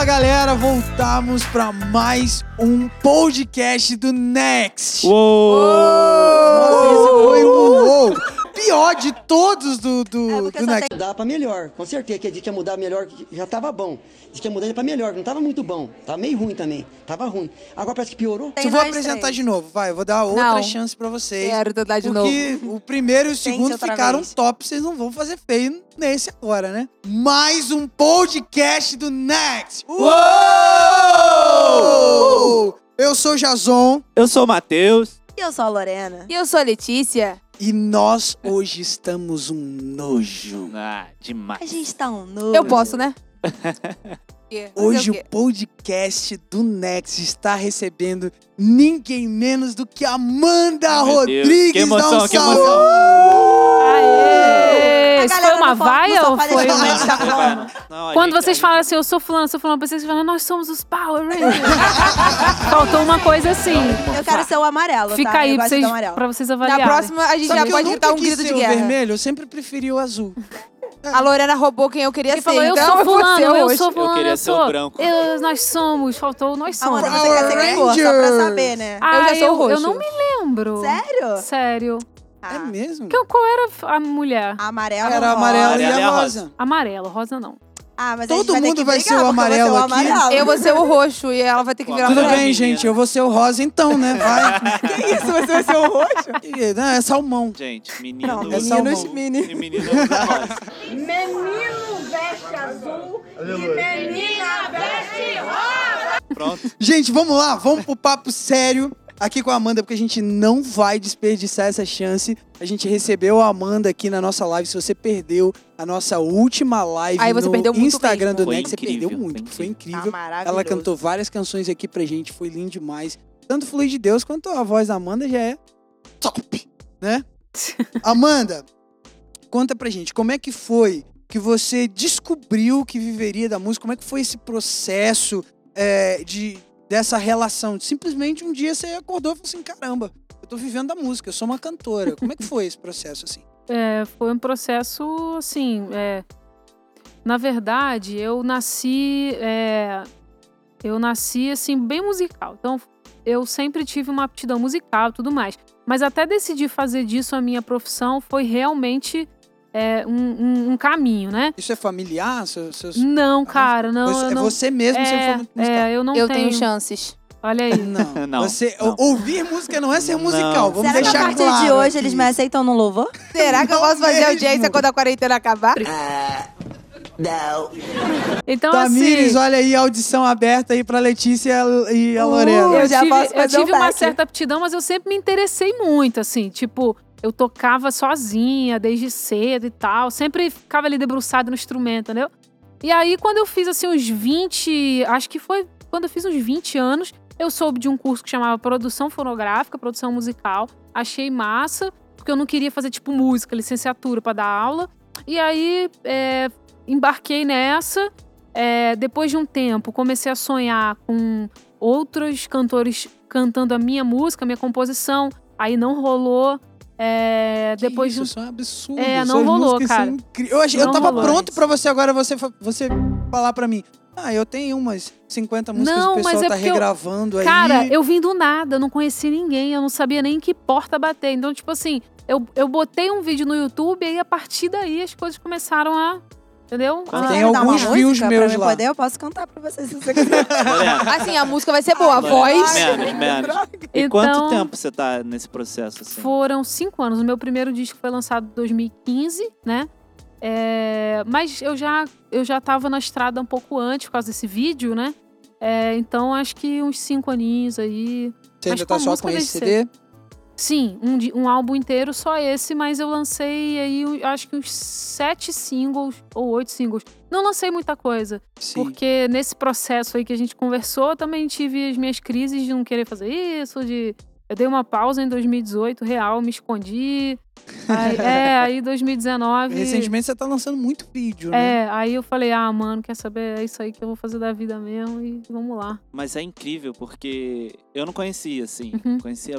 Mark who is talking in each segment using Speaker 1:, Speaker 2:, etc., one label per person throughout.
Speaker 1: Fala galera, voltamos para mais um podcast do Next.
Speaker 2: Uou!
Speaker 1: Nossa, esse foi um uou. Pior de todos do, do,
Speaker 3: É,
Speaker 1: do Next.
Speaker 4: Mudar pra melhor, com certeza que a gente ia mudar melhor, já tava bom. Diz que ia mudar pra melhor, não tava muito bom. Tava meio ruim também. Tava ruim. Agora parece que piorou.
Speaker 3: Tem
Speaker 1: Eu vou apresentar
Speaker 3: três.
Speaker 1: de novo, vai. Eu vou dar outra
Speaker 5: Não.
Speaker 1: chance pra vocês.
Speaker 5: Quero tentar de
Speaker 1: porque
Speaker 5: novo.
Speaker 1: o primeiro e o segundo ficaram
Speaker 3: vez.
Speaker 1: top, vocês não vão fazer feio nesse agora, né? Mais um podcast do Next. Uou! Eu sou o Jason
Speaker 2: Eu sou o Matheus.
Speaker 3: E eu sou a Lorena.
Speaker 5: E eu sou a Letícia.
Speaker 1: E nós hoje estamos um nojo.
Speaker 2: Ah,
Speaker 3: A
Speaker 2: demais.
Speaker 3: gente tá um novo.
Speaker 5: Eu posso, né? Fazer
Speaker 1: Hoje
Speaker 5: o
Speaker 1: podcast do Next está recebendo ninguém menos do que Amanda
Speaker 2: Deus.
Speaker 1: Rodrigues.
Speaker 2: Que emoção,
Speaker 1: Dá um
Speaker 2: que
Speaker 1: salve.
Speaker 2: emoção.
Speaker 5: Aê! Isso foi uma vaia ou foi uma...
Speaker 2: Não,
Speaker 5: Quando
Speaker 2: gente-
Speaker 5: vocês falam assim, eu sou fulano, eu sou fulano, vocês falam, nós somos os Power Rangers. Faltou uma coisa assim.
Speaker 3: Eu quero ser o amarelo,
Speaker 5: Fica
Speaker 3: tá?
Speaker 5: aí
Speaker 3: eu
Speaker 5: pra vocês,
Speaker 3: do amarelo.
Speaker 5: pra vocês
Speaker 6: Na
Speaker 5: avaliarem.
Speaker 6: próxima, a gente
Speaker 1: Sabe
Speaker 6: já
Speaker 1: eu
Speaker 6: pode gritar um grito de
Speaker 1: o
Speaker 6: guerra.
Speaker 1: vermelho, eu sempre preferi o azul.
Speaker 6: A Lorena roubou quem eu queria
Speaker 5: Ele
Speaker 6: ser.
Speaker 5: falou, eu
Speaker 6: então
Speaker 5: sou
Speaker 6: eu
Speaker 5: fulano, eu
Speaker 6: hoje.
Speaker 5: sou fulano,
Speaker 2: queria
Speaker 5: eu
Speaker 2: ser o
Speaker 5: sou.
Speaker 2: branco.
Speaker 5: Eu- nós somos, faltou nós somos.
Speaker 3: Amanda, você quer ser que cor? Só pra saber, né?
Speaker 5: Ah,
Speaker 6: Eu já sou
Speaker 5: eu,
Speaker 6: roxo.
Speaker 5: eu não me lembro.
Speaker 3: Sério?
Speaker 5: Sério.
Speaker 3: Ah,
Speaker 1: É mesmo?
Speaker 5: Que- Qual era a mulher?
Speaker 3: Amarelo
Speaker 1: Era amarelo e a rosa.
Speaker 5: Amarelo, rosa não.
Speaker 3: Ah, mas
Speaker 1: Todo
Speaker 3: vai
Speaker 1: mundo
Speaker 3: que
Speaker 1: vai
Speaker 3: brigar,
Speaker 1: ser o
Speaker 3: eu vou
Speaker 1: amarelo
Speaker 3: ser o
Speaker 1: aqui.
Speaker 3: amarelo.
Speaker 6: Eu vou ser o roxo e ela vai ter que virar
Speaker 1: Tudo bem, gente, eu vou ser o rosa então, né? Vai.
Speaker 3: Que isso? Você vai ser o roxo?
Speaker 1: Que- Não, é salmão.
Speaker 2: Gente, menino.
Speaker 3: Não,
Speaker 1: é salmão.
Speaker 3: meninos, mini.
Speaker 2: E menino usa rosa. Pronto.
Speaker 1: Gente, vamos lá, vamos pro papo sério aqui com a Amanda, porque a gente não vai desperdiçar essa chance. A gente recebeu a Amanda aqui na nossa live. Se você perdeu a nossa última live
Speaker 6: Aí você
Speaker 1: no
Speaker 6: perdeu muito
Speaker 1: Instagram
Speaker 6: mesmo.
Speaker 1: do
Speaker 2: Foi
Speaker 1: Nex, você
Speaker 2: incrível,
Speaker 1: perdeu muito.
Speaker 2: foi
Speaker 1: Foi
Speaker 3: Tá
Speaker 1: incrível.
Speaker 3: maravilhoso.
Speaker 1: Ela cantou várias canções aqui pra gente, foi lindo demais. Tanto Flui de Deus quanto a voz da Amanda já é top, né? Amanda, conta pra gente, como é que foi que você descobriu que viveria da música? Como é que foi esse processo é, de, dessa relação? Simplesmente um dia você acordou e falou assim, caramba, eu tô vivendo da música, eu sou uma cantora. Como é que foi esse processo, assim?
Speaker 5: É, foi um processo, assim, é, na verdade, eu nasci, é, eu nasci, assim, bem musical. Então, eu sempre tive uma aptidão musical e tudo mais. Mas até decidir fazer disso a minha profissão foi realmente é, um, um- um caminho, né?
Speaker 1: Isso é familiar? Seus, seus...
Speaker 5: Não, cara, não.
Speaker 1: Você-
Speaker 5: eu
Speaker 1: é
Speaker 5: não
Speaker 1: você mesmo, você
Speaker 5: é,
Speaker 1: musical.
Speaker 5: é, eu não
Speaker 6: Eu
Speaker 5: tenho.
Speaker 6: tenho chances.
Speaker 5: Olha aí.
Speaker 1: Não,
Speaker 2: Não,
Speaker 1: você
Speaker 2: não.
Speaker 1: ouvir música não é ser
Speaker 2: Não.
Speaker 1: musical. Vamos
Speaker 3: Será que a
Speaker 1: deixar
Speaker 3: partir
Speaker 1: claro
Speaker 3: de hoje
Speaker 1: aqui.
Speaker 3: eles me aceitam no louvor?
Speaker 6: Será que eu
Speaker 1: Não
Speaker 6: posso fazer
Speaker 1: mesmo.
Speaker 6: audiência quando a quarentena acabar?
Speaker 5: Então,
Speaker 1: Tamires,
Speaker 5: assim.
Speaker 1: olha aí a audição aberta aí pra Letícia e a Lorena.
Speaker 3: Eu
Speaker 5: eu
Speaker 3: já
Speaker 5: tive,
Speaker 3: posso
Speaker 5: eu
Speaker 3: fazer um
Speaker 5: tive uma
Speaker 3: back.
Speaker 5: certa aptidão, mas eu sempre me interessei muito, assim, tipo, eu tocava sozinha desde cedo e tal, sempre ficava ali debruçado no instrumento, entendeu? E aí, quando eu fiz, assim, uns 20, acho que foi quando eu fiz uns 20 anos, eu soube de um curso que chamava Produção Fonográfica, Produção Musical, achei massa, porque eu não queria fazer, tipo, música, licenciatura pra dar aula, e aí, é, embarquei nessa, é, depois de um tempo, comecei a sonhar com outros cantores cantando a minha música, a minha composição. Aí não rolou. É,
Speaker 1: Que
Speaker 5: depois
Speaker 1: isso,
Speaker 5: de
Speaker 1: isso é um absurdo.
Speaker 5: É, não
Speaker 1: Suas
Speaker 5: rolou,
Speaker 1: músicas são
Speaker 5: cara.
Speaker 1: Eu, achei, eu tava
Speaker 5: rolou
Speaker 1: pronto pra você agora, você, você falar pra mim. Ah, eu tenho umas 50 músicas
Speaker 5: Não,
Speaker 1: que o
Speaker 5: mas
Speaker 1: pessoal
Speaker 5: é
Speaker 1: tá
Speaker 5: porque eu-
Speaker 1: regravando aí.
Speaker 5: Cara, eu vim do nada, eu não conhecia ninguém, eu não sabia nem em que porta bater. Então, tipo assim, eu, eu botei um vídeo no YouTube e aí a partir daí as coisas começaram a. Entendeu?
Speaker 2: Quando
Speaker 1: Tem alguns views meus lá.
Speaker 3: poder? Eu posso cantar pra vocês se você quiser.
Speaker 6: Assim, a música vai ser boa. A voz.
Speaker 2: menos, menos. E
Speaker 5: Então-
Speaker 2: quanto tempo você tá nesse processo, assim?
Speaker 5: Foram cinco anos. O meu primeiro disco foi lançado em 2015, né? É, mas eu já, eu já tava na estrada um pouco antes por causa desse vídeo, né? É, então acho que uns cinco aninhos aí.
Speaker 1: Você ainda tá só com esse
Speaker 5: deve
Speaker 1: CD?
Speaker 5: Sim, um, um álbum inteiro, só esse, mas eu lancei aí, acho que uns sete singles ou oito singles. Não lancei muita coisa,
Speaker 1: Sim.
Speaker 5: porque nesse processo aí que a gente conversou, eu também tive as minhas crises de não querer fazer isso, de. Eu dei uma pausa em 2018, real, me escondi. Aí, é, aí 2019.
Speaker 1: Recentemente você tá lançando muito vídeo, né?
Speaker 5: É, aí eu falei, ah, mano, quer saber? É isso aí que eu vou fazer da vida mesmo e vamos lá.
Speaker 2: Mas é incrível, porque eu não conhecia, assim.
Speaker 5: Uhum.
Speaker 2: Conhecia.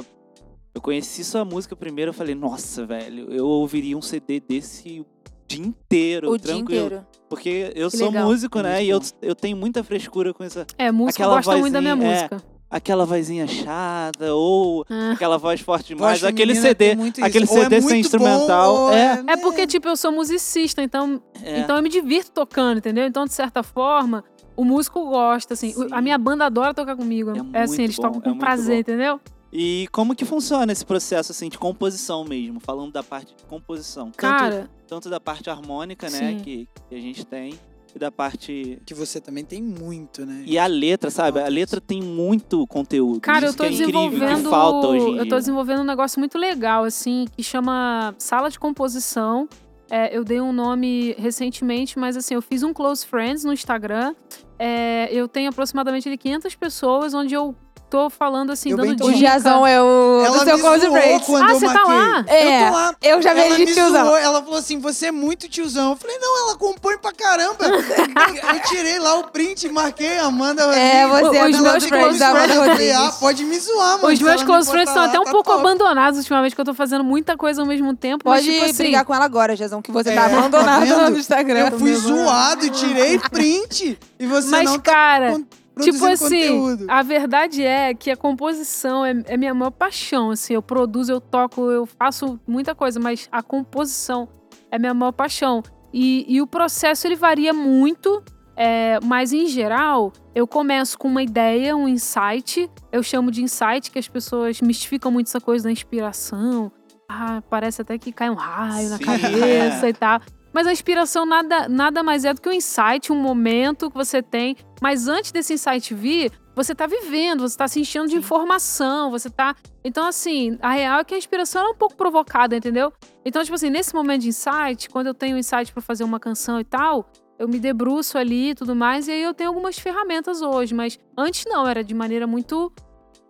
Speaker 2: Eu conheci sua música primeiro, eu falei, nossa, velho, eu ouviria um CD desse dia inteiro,
Speaker 6: O dia
Speaker 2: tranquilo.
Speaker 6: inteiro.
Speaker 2: Porque eu
Speaker 5: Que
Speaker 2: sou
Speaker 5: legal.
Speaker 2: músico, né?
Speaker 1: Muito
Speaker 2: E eu, eu tenho muita frescura com essa.
Speaker 5: É, músico
Speaker 2: Aquela
Speaker 5: gosta muito da minha
Speaker 2: vozinha, é.
Speaker 5: música.
Speaker 2: Aquela vozinha chata, ou
Speaker 5: Ah.
Speaker 2: aquela voz forte demais, aquele CD.
Speaker 1: muito isso.
Speaker 2: aquele
Speaker 1: Ou é
Speaker 2: CD sem instrumental.
Speaker 1: bom, ou
Speaker 2: é,
Speaker 5: É porque, tipo, eu sou musicista, então,
Speaker 2: é.
Speaker 5: então eu me divirto tocando, entendeu? Então, de certa forma, o músico gosta, assim.
Speaker 2: Sim.
Speaker 5: A minha banda adora tocar comigo.
Speaker 2: É
Speaker 5: É, assim, eles
Speaker 2: bom,
Speaker 5: tocam
Speaker 2: é
Speaker 5: com prazer,
Speaker 2: bom.
Speaker 5: entendeu?
Speaker 2: E como que funciona esse processo assim de composição mesmo, falando da parte de composição, tanto,
Speaker 5: Cara,
Speaker 2: tanto da parte harmônica, né, que, que a gente tem, e da parte
Speaker 1: Que você também tem muito, né?
Speaker 2: e a letra, sabe? A letra tem muito conteúdo.
Speaker 5: Cara, eu tô
Speaker 2: que é
Speaker 5: desenvolvendo.
Speaker 2: que falta hoje em
Speaker 5: eu tô
Speaker 2: dia.
Speaker 5: desenvolvendo um negócio muito legal, assim, que chama Sala de Composição. É, eu dei um nome recentemente, mas assim, eu fiz um Close Friends no Instagram. É, eu tenho aproximadamente ali 500 pessoas, onde eu tô falando assim,
Speaker 1: Eu
Speaker 5: dando
Speaker 1: tô-
Speaker 6: O
Speaker 5: dica.
Speaker 6: Giazão é o
Speaker 1: Ela
Speaker 6: do seu close
Speaker 1: quando
Speaker 5: Ah, você tá lá?
Speaker 6: É,
Speaker 1: Eu tô lá.
Speaker 6: eu já
Speaker 1: ela
Speaker 6: vejo
Speaker 1: me
Speaker 6: de tiozão.
Speaker 1: zoou, ela falou assim, você é muito tiozão. Eu falei, não, ela compõe pra caramba. eu, tirei lá o print, marquei a Amanda.
Speaker 6: É, você
Speaker 5: Os
Speaker 6: é
Speaker 5: meus
Speaker 6: do close friends da Amanda Rodrigues.
Speaker 1: ah, pode me zoar, mano.
Speaker 5: Os meus
Speaker 1: ela me
Speaker 5: close friends estão até um
Speaker 1: tá
Speaker 5: pouco abandonados ultimamente, que eu tô fazendo muita coisa ao mesmo tempo.
Speaker 6: Pode
Speaker 5: mas, tipo assim,
Speaker 6: brigar com ela agora, Giazão, que você
Speaker 1: É,
Speaker 6: tá
Speaker 1: tá
Speaker 6: abandonado no Instagram.
Speaker 1: Eu fui zoado, tirei print. E você
Speaker 5: Mas,
Speaker 1: não tá
Speaker 5: cara, Tipo assim,
Speaker 1: conteúdo.
Speaker 5: a verdade é que a composição é, é minha maior paixão, assim, eu produzo, eu toco, eu faço muita coisa, mas a composição é minha maior paixão. E, e o processo, ele varia muito, é, mas em geral, eu começo com uma ideia, um insight, eu chamo de insight, que as pessoas mistificam muito essa coisa da inspiração, ah, parece até que cai um raio na
Speaker 2: Sim.
Speaker 5: cabeça e tal. Mas a inspiração nada, nada mais é do que um insight, um momento que você tem. Mas antes desse insight vir, você tá vivendo, você tá se enchendo de informação, você tá. Então, assim, a real é que a inspiração é um pouco provocada, entendeu? Então, tipo assim, nesse momento de insight, quando eu tenho um insight pra fazer uma canção e tal, eu me debruço ali e tudo mais, e aí eu tenho algumas ferramentas hoje, mas antes não, era de maneira muito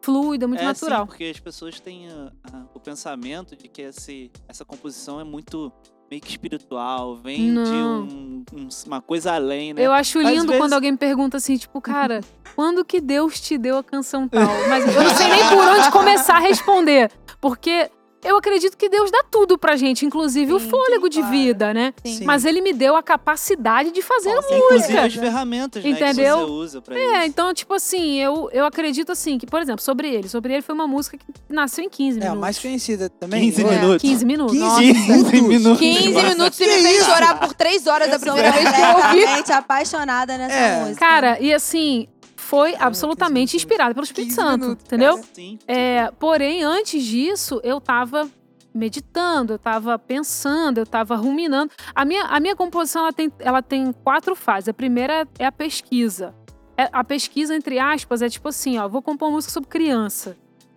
Speaker 5: fluida, muito
Speaker 2: é,
Speaker 5: natural.
Speaker 2: Sim, porque as pessoas têm a- a- o pensamento de que esse, essa composição é muito meio que espiritual, vem de
Speaker 5: Não.
Speaker 2: um- um- uma coisa além, né?
Speaker 5: Eu acho lindo
Speaker 2: vezes-
Speaker 5: quando alguém me pergunta assim, tipo, cara, quando que Deus te deu a canção tal? Mas eu não sei nem por onde começar a responder. Porque eu acredito que Deus dá tudo pra gente, inclusive o
Speaker 6: Sim,
Speaker 5: fôlego de
Speaker 6: claro.
Speaker 5: vida, né?
Speaker 6: Sim.
Speaker 5: Mas ele me deu a capacidade de fazer
Speaker 2: Inclusive
Speaker 5: música.
Speaker 2: as ferramentas, né,
Speaker 5: Entendeu?
Speaker 2: que você usa pra
Speaker 5: É,
Speaker 2: isso.
Speaker 5: então, tipo assim, eu, eu acredito assim, que, por exemplo, sobre ele. Sobre ele foi uma música que nasceu em 15
Speaker 1: É, a
Speaker 5: minutos.
Speaker 1: mais conhecida também.
Speaker 2: 15
Speaker 1: É.
Speaker 2: minutos.
Speaker 5: 15 minutos.
Speaker 1: 15
Speaker 5: Nossa.
Speaker 2: 15 minutos.
Speaker 6: 15 minutos e me fez
Speaker 1: isso?
Speaker 6: chorar por 3 horas da primeira vez que eu ouvi.
Speaker 3: apaixonada nessa
Speaker 1: É.
Speaker 3: música.
Speaker 5: Cara, e assim, foi
Speaker 1: 15
Speaker 5: absolutamente inspirada pelo Espírito
Speaker 6: 15
Speaker 5: Santo,
Speaker 6: minutos,
Speaker 5: entendeu?
Speaker 2: Sim.
Speaker 5: É, porém, antes disso, eu tava meditando, eu tava pensando, eu tava ruminando. A minha, a minha composição ela tem, ela tem quatro fases. A primeira é a pesquisa. É- a pesquisa, entre aspas, é tipo assim, ó, vou compor uma música sobre criança.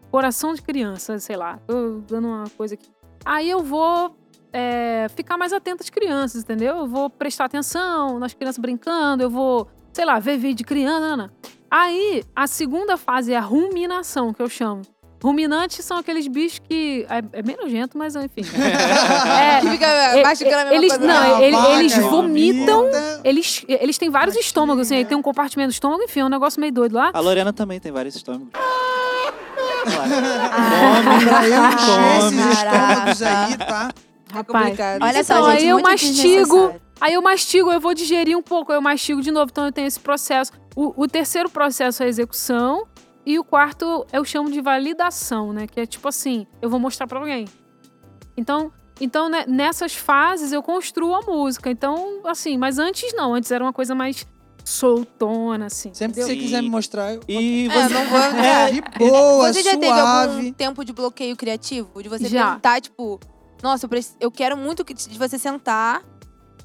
Speaker 5: Coração de criança, sei lá. Tô dando uma coisa aqui. Aí eu vou é, ficar mais atenta às crianças, entendeu? Eu vou prestar atenção nas crianças brincando, eu vou, sei lá, ver vídeo de criança. não, não. Aí, a segunda fase é a ruminação, que eu chamo. Ruminantes são aqueles bichos que. É, é bem nojento, mas enfim. É,
Speaker 6: Que fica
Speaker 5: é,
Speaker 6: mastigando a mesma
Speaker 5: eles-
Speaker 6: coisa.
Speaker 5: não,
Speaker 1: Ah,
Speaker 5: ele-
Speaker 1: vaca,
Speaker 5: eles vomitam.
Speaker 1: vomita.
Speaker 5: Eles, eles têm vários
Speaker 1: Mastiga.
Speaker 5: estômagos, assim, aí tem um compartimento do estômago, enfim, é um negócio meio doido lá.
Speaker 2: A Lorena também tem vários estômagos.
Speaker 1: Pra eu encher esses
Speaker 3: Caraca.
Speaker 1: estômagos aí, tá?
Speaker 6: É
Speaker 5: Rapaz.
Speaker 6: complicado.
Speaker 3: Olha
Speaker 5: Então,
Speaker 3: só, gente,
Speaker 5: aí eu mastigo. Aí eu mastigo, eu vou digerir um pouco, aí eu mastigo de novo, então eu tenho esse processo. O, o terceiro processo é a execução, e o quarto eu chamo de validação, né? Que é tipo assim, eu vou mostrar pra alguém. Então, então né, nessas fases eu construo a música. Então, assim, mas antes não, antes era uma coisa mais soltona, assim.
Speaker 1: Sempre que
Speaker 5: entendeu?
Speaker 1: você quiser me mostrar, eu
Speaker 2: E
Speaker 6: É,
Speaker 2: você,
Speaker 6: não vou.
Speaker 1: É, de boa,
Speaker 6: Você já teve
Speaker 1: suave.
Speaker 6: algum tempo de bloqueio criativo? De você
Speaker 5: Já.
Speaker 6: tentar, tipo, nossa, eu, preci- eu quero muito que- de você sentar,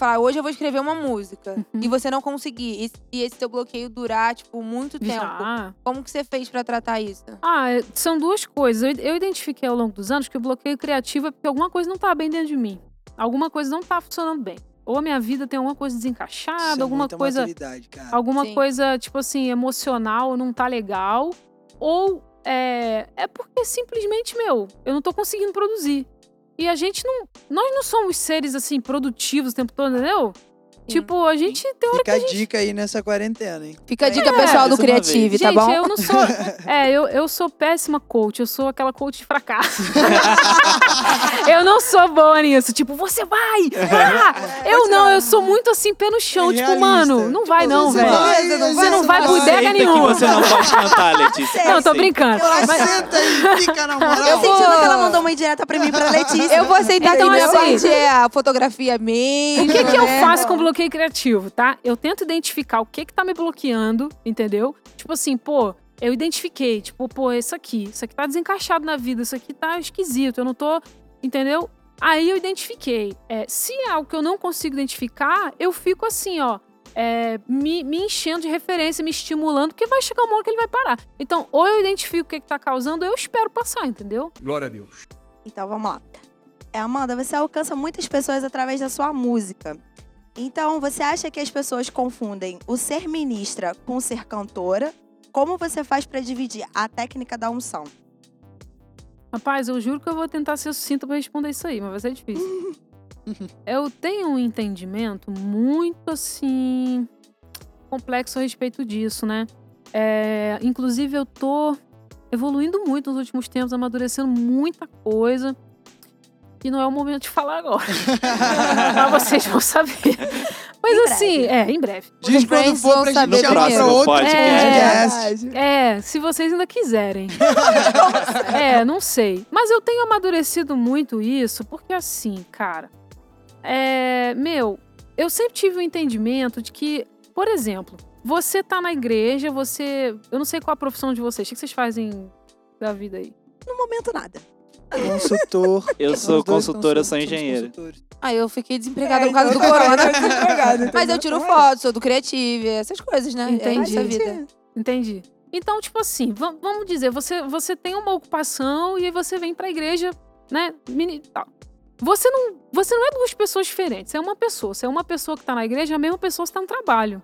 Speaker 6: falar, hoje eu vou escrever uma música.
Speaker 5: Uhum.
Speaker 6: E você não conseguir. E, e esse teu bloqueio durar, tipo, muito tempo.
Speaker 5: Já.
Speaker 6: Como que você fez pra tratar isso?
Speaker 5: Ah, é- são duas coisas. Eu, eu identifiquei ao longo dos anos que o bloqueio criativo é porque alguma coisa não tá bem dentro de mim. Alguma coisa não tá funcionando bem. Ou a minha vida tem alguma coisa
Speaker 1: Isso
Speaker 5: desencaixada,
Speaker 1: é
Speaker 5: alguma
Speaker 1: muita
Speaker 5: coisa, alguma
Speaker 6: Sim.
Speaker 5: coisa tipo assim emocional não tá legal, ou é, é porque simplesmente meu, eu não tô conseguindo produzir. E a gente não, nós não somos seres assim produtivos o tempo todo, entendeu? Tipo, a gente tem hora
Speaker 1: Fica a dica aí nessa quarentena, hein?
Speaker 6: Fica a dica
Speaker 5: É,
Speaker 6: pessoal do Creative, tá
Speaker 5: Gente,
Speaker 6: bom?
Speaker 5: eu não sou. É, eu, eu sou péssima coach. Eu sou aquela coach de fracasso. eu não sou boa nisso. Tipo, você vai! Ah! Eu não, eu sou muito assim, pé no chão.
Speaker 1: É
Speaker 5: tipo, mano, não vai não,
Speaker 1: Você
Speaker 5: velho.
Speaker 1: vai,
Speaker 5: Você não vai
Speaker 1: vai.
Speaker 5: bodega nenhuma.
Speaker 2: que você não pode cantar, Letícia.
Speaker 5: Não, tô brincando. Mas-
Speaker 1: Senta aí, fica na moral.
Speaker 3: Eu
Speaker 6: vou-
Speaker 3: sentindo que ela mandou uma indireta pra mim e pra Letícia.
Speaker 6: Eu vou aceitar
Speaker 5: Então,
Speaker 6: que minha
Speaker 5: assim,
Speaker 6: parte é a fotografia mesmo.
Speaker 5: O que, que eu
Speaker 6: né?
Speaker 5: faço com bloqueio criativo, tá? Eu tento identificar o que que tá me bloqueando, entendeu? Tipo assim, pô, eu identifiquei, tipo, pô, isso aqui, isso aqui tá desencaixado na vida, isso aqui tá esquisito, eu não tô, entendeu? Aí eu identifiquei. É, se é algo que eu não consigo identificar, eu fico assim, ó, é, me, me enchendo de referência, me estimulando, porque vai chegar uma hora que ele vai parar. Então, ou eu identifico o que que tá causando, ou eu espero passar, entendeu?
Speaker 7: Glória a Deus.
Speaker 3: Então vamos lá. É, Amanda, você alcança muitas pessoas através da sua música. Então, você acha que as pessoas confundem o ser ministra com o ser cantora? Como você faz pra dividir a técnica da unção?
Speaker 5: Rapaz, eu juro que eu vou tentar ser sucinta pra responder isso aí, mas vai ser difícil. eu tenho um entendimento muito assim complexo a respeito disso, né? É, inclusive, eu tô evoluindo muito nos últimos tempos, amadurecendo muita coisa. E não é o momento de falar agora. mas vocês vão saber. Mas
Speaker 3: Em
Speaker 5: assim,
Speaker 3: breve.
Speaker 5: é, em breve.
Speaker 1: Diz quando for pra
Speaker 6: saber
Speaker 1: gente chamar pra outro
Speaker 2: Podcast.
Speaker 1: podcast.
Speaker 5: É, se vocês ainda quiserem. é, não sei. Mas eu tenho amadurecido muito isso, porque assim, cara. É. Meu, eu sempre tive o entendimento de que, por exemplo, você tá na igreja, você. Eu não sei qual a profissão de vocês. O que vocês fazem da vida aí?
Speaker 3: No momento, nada.
Speaker 1: Consultor.
Speaker 2: Eu sou consultor, eu sou engenheiro.
Speaker 1: consultores.
Speaker 6: Ah, eu fiquei desempregada
Speaker 3: É,
Speaker 6: por causa do corona. Mas eu tiro foto, sou do Creative, essas coisas, né?
Speaker 5: Entendi.
Speaker 6: É vida.
Speaker 5: Entendi. Então, tipo assim, va- vamos dizer, você, você tem uma ocupação e aí você vem pra igreja, né? Você não, você não é duas pessoas diferentes, você é uma pessoa. Você é uma pessoa que tá na igreja, a mesma pessoa que tá no trabalho.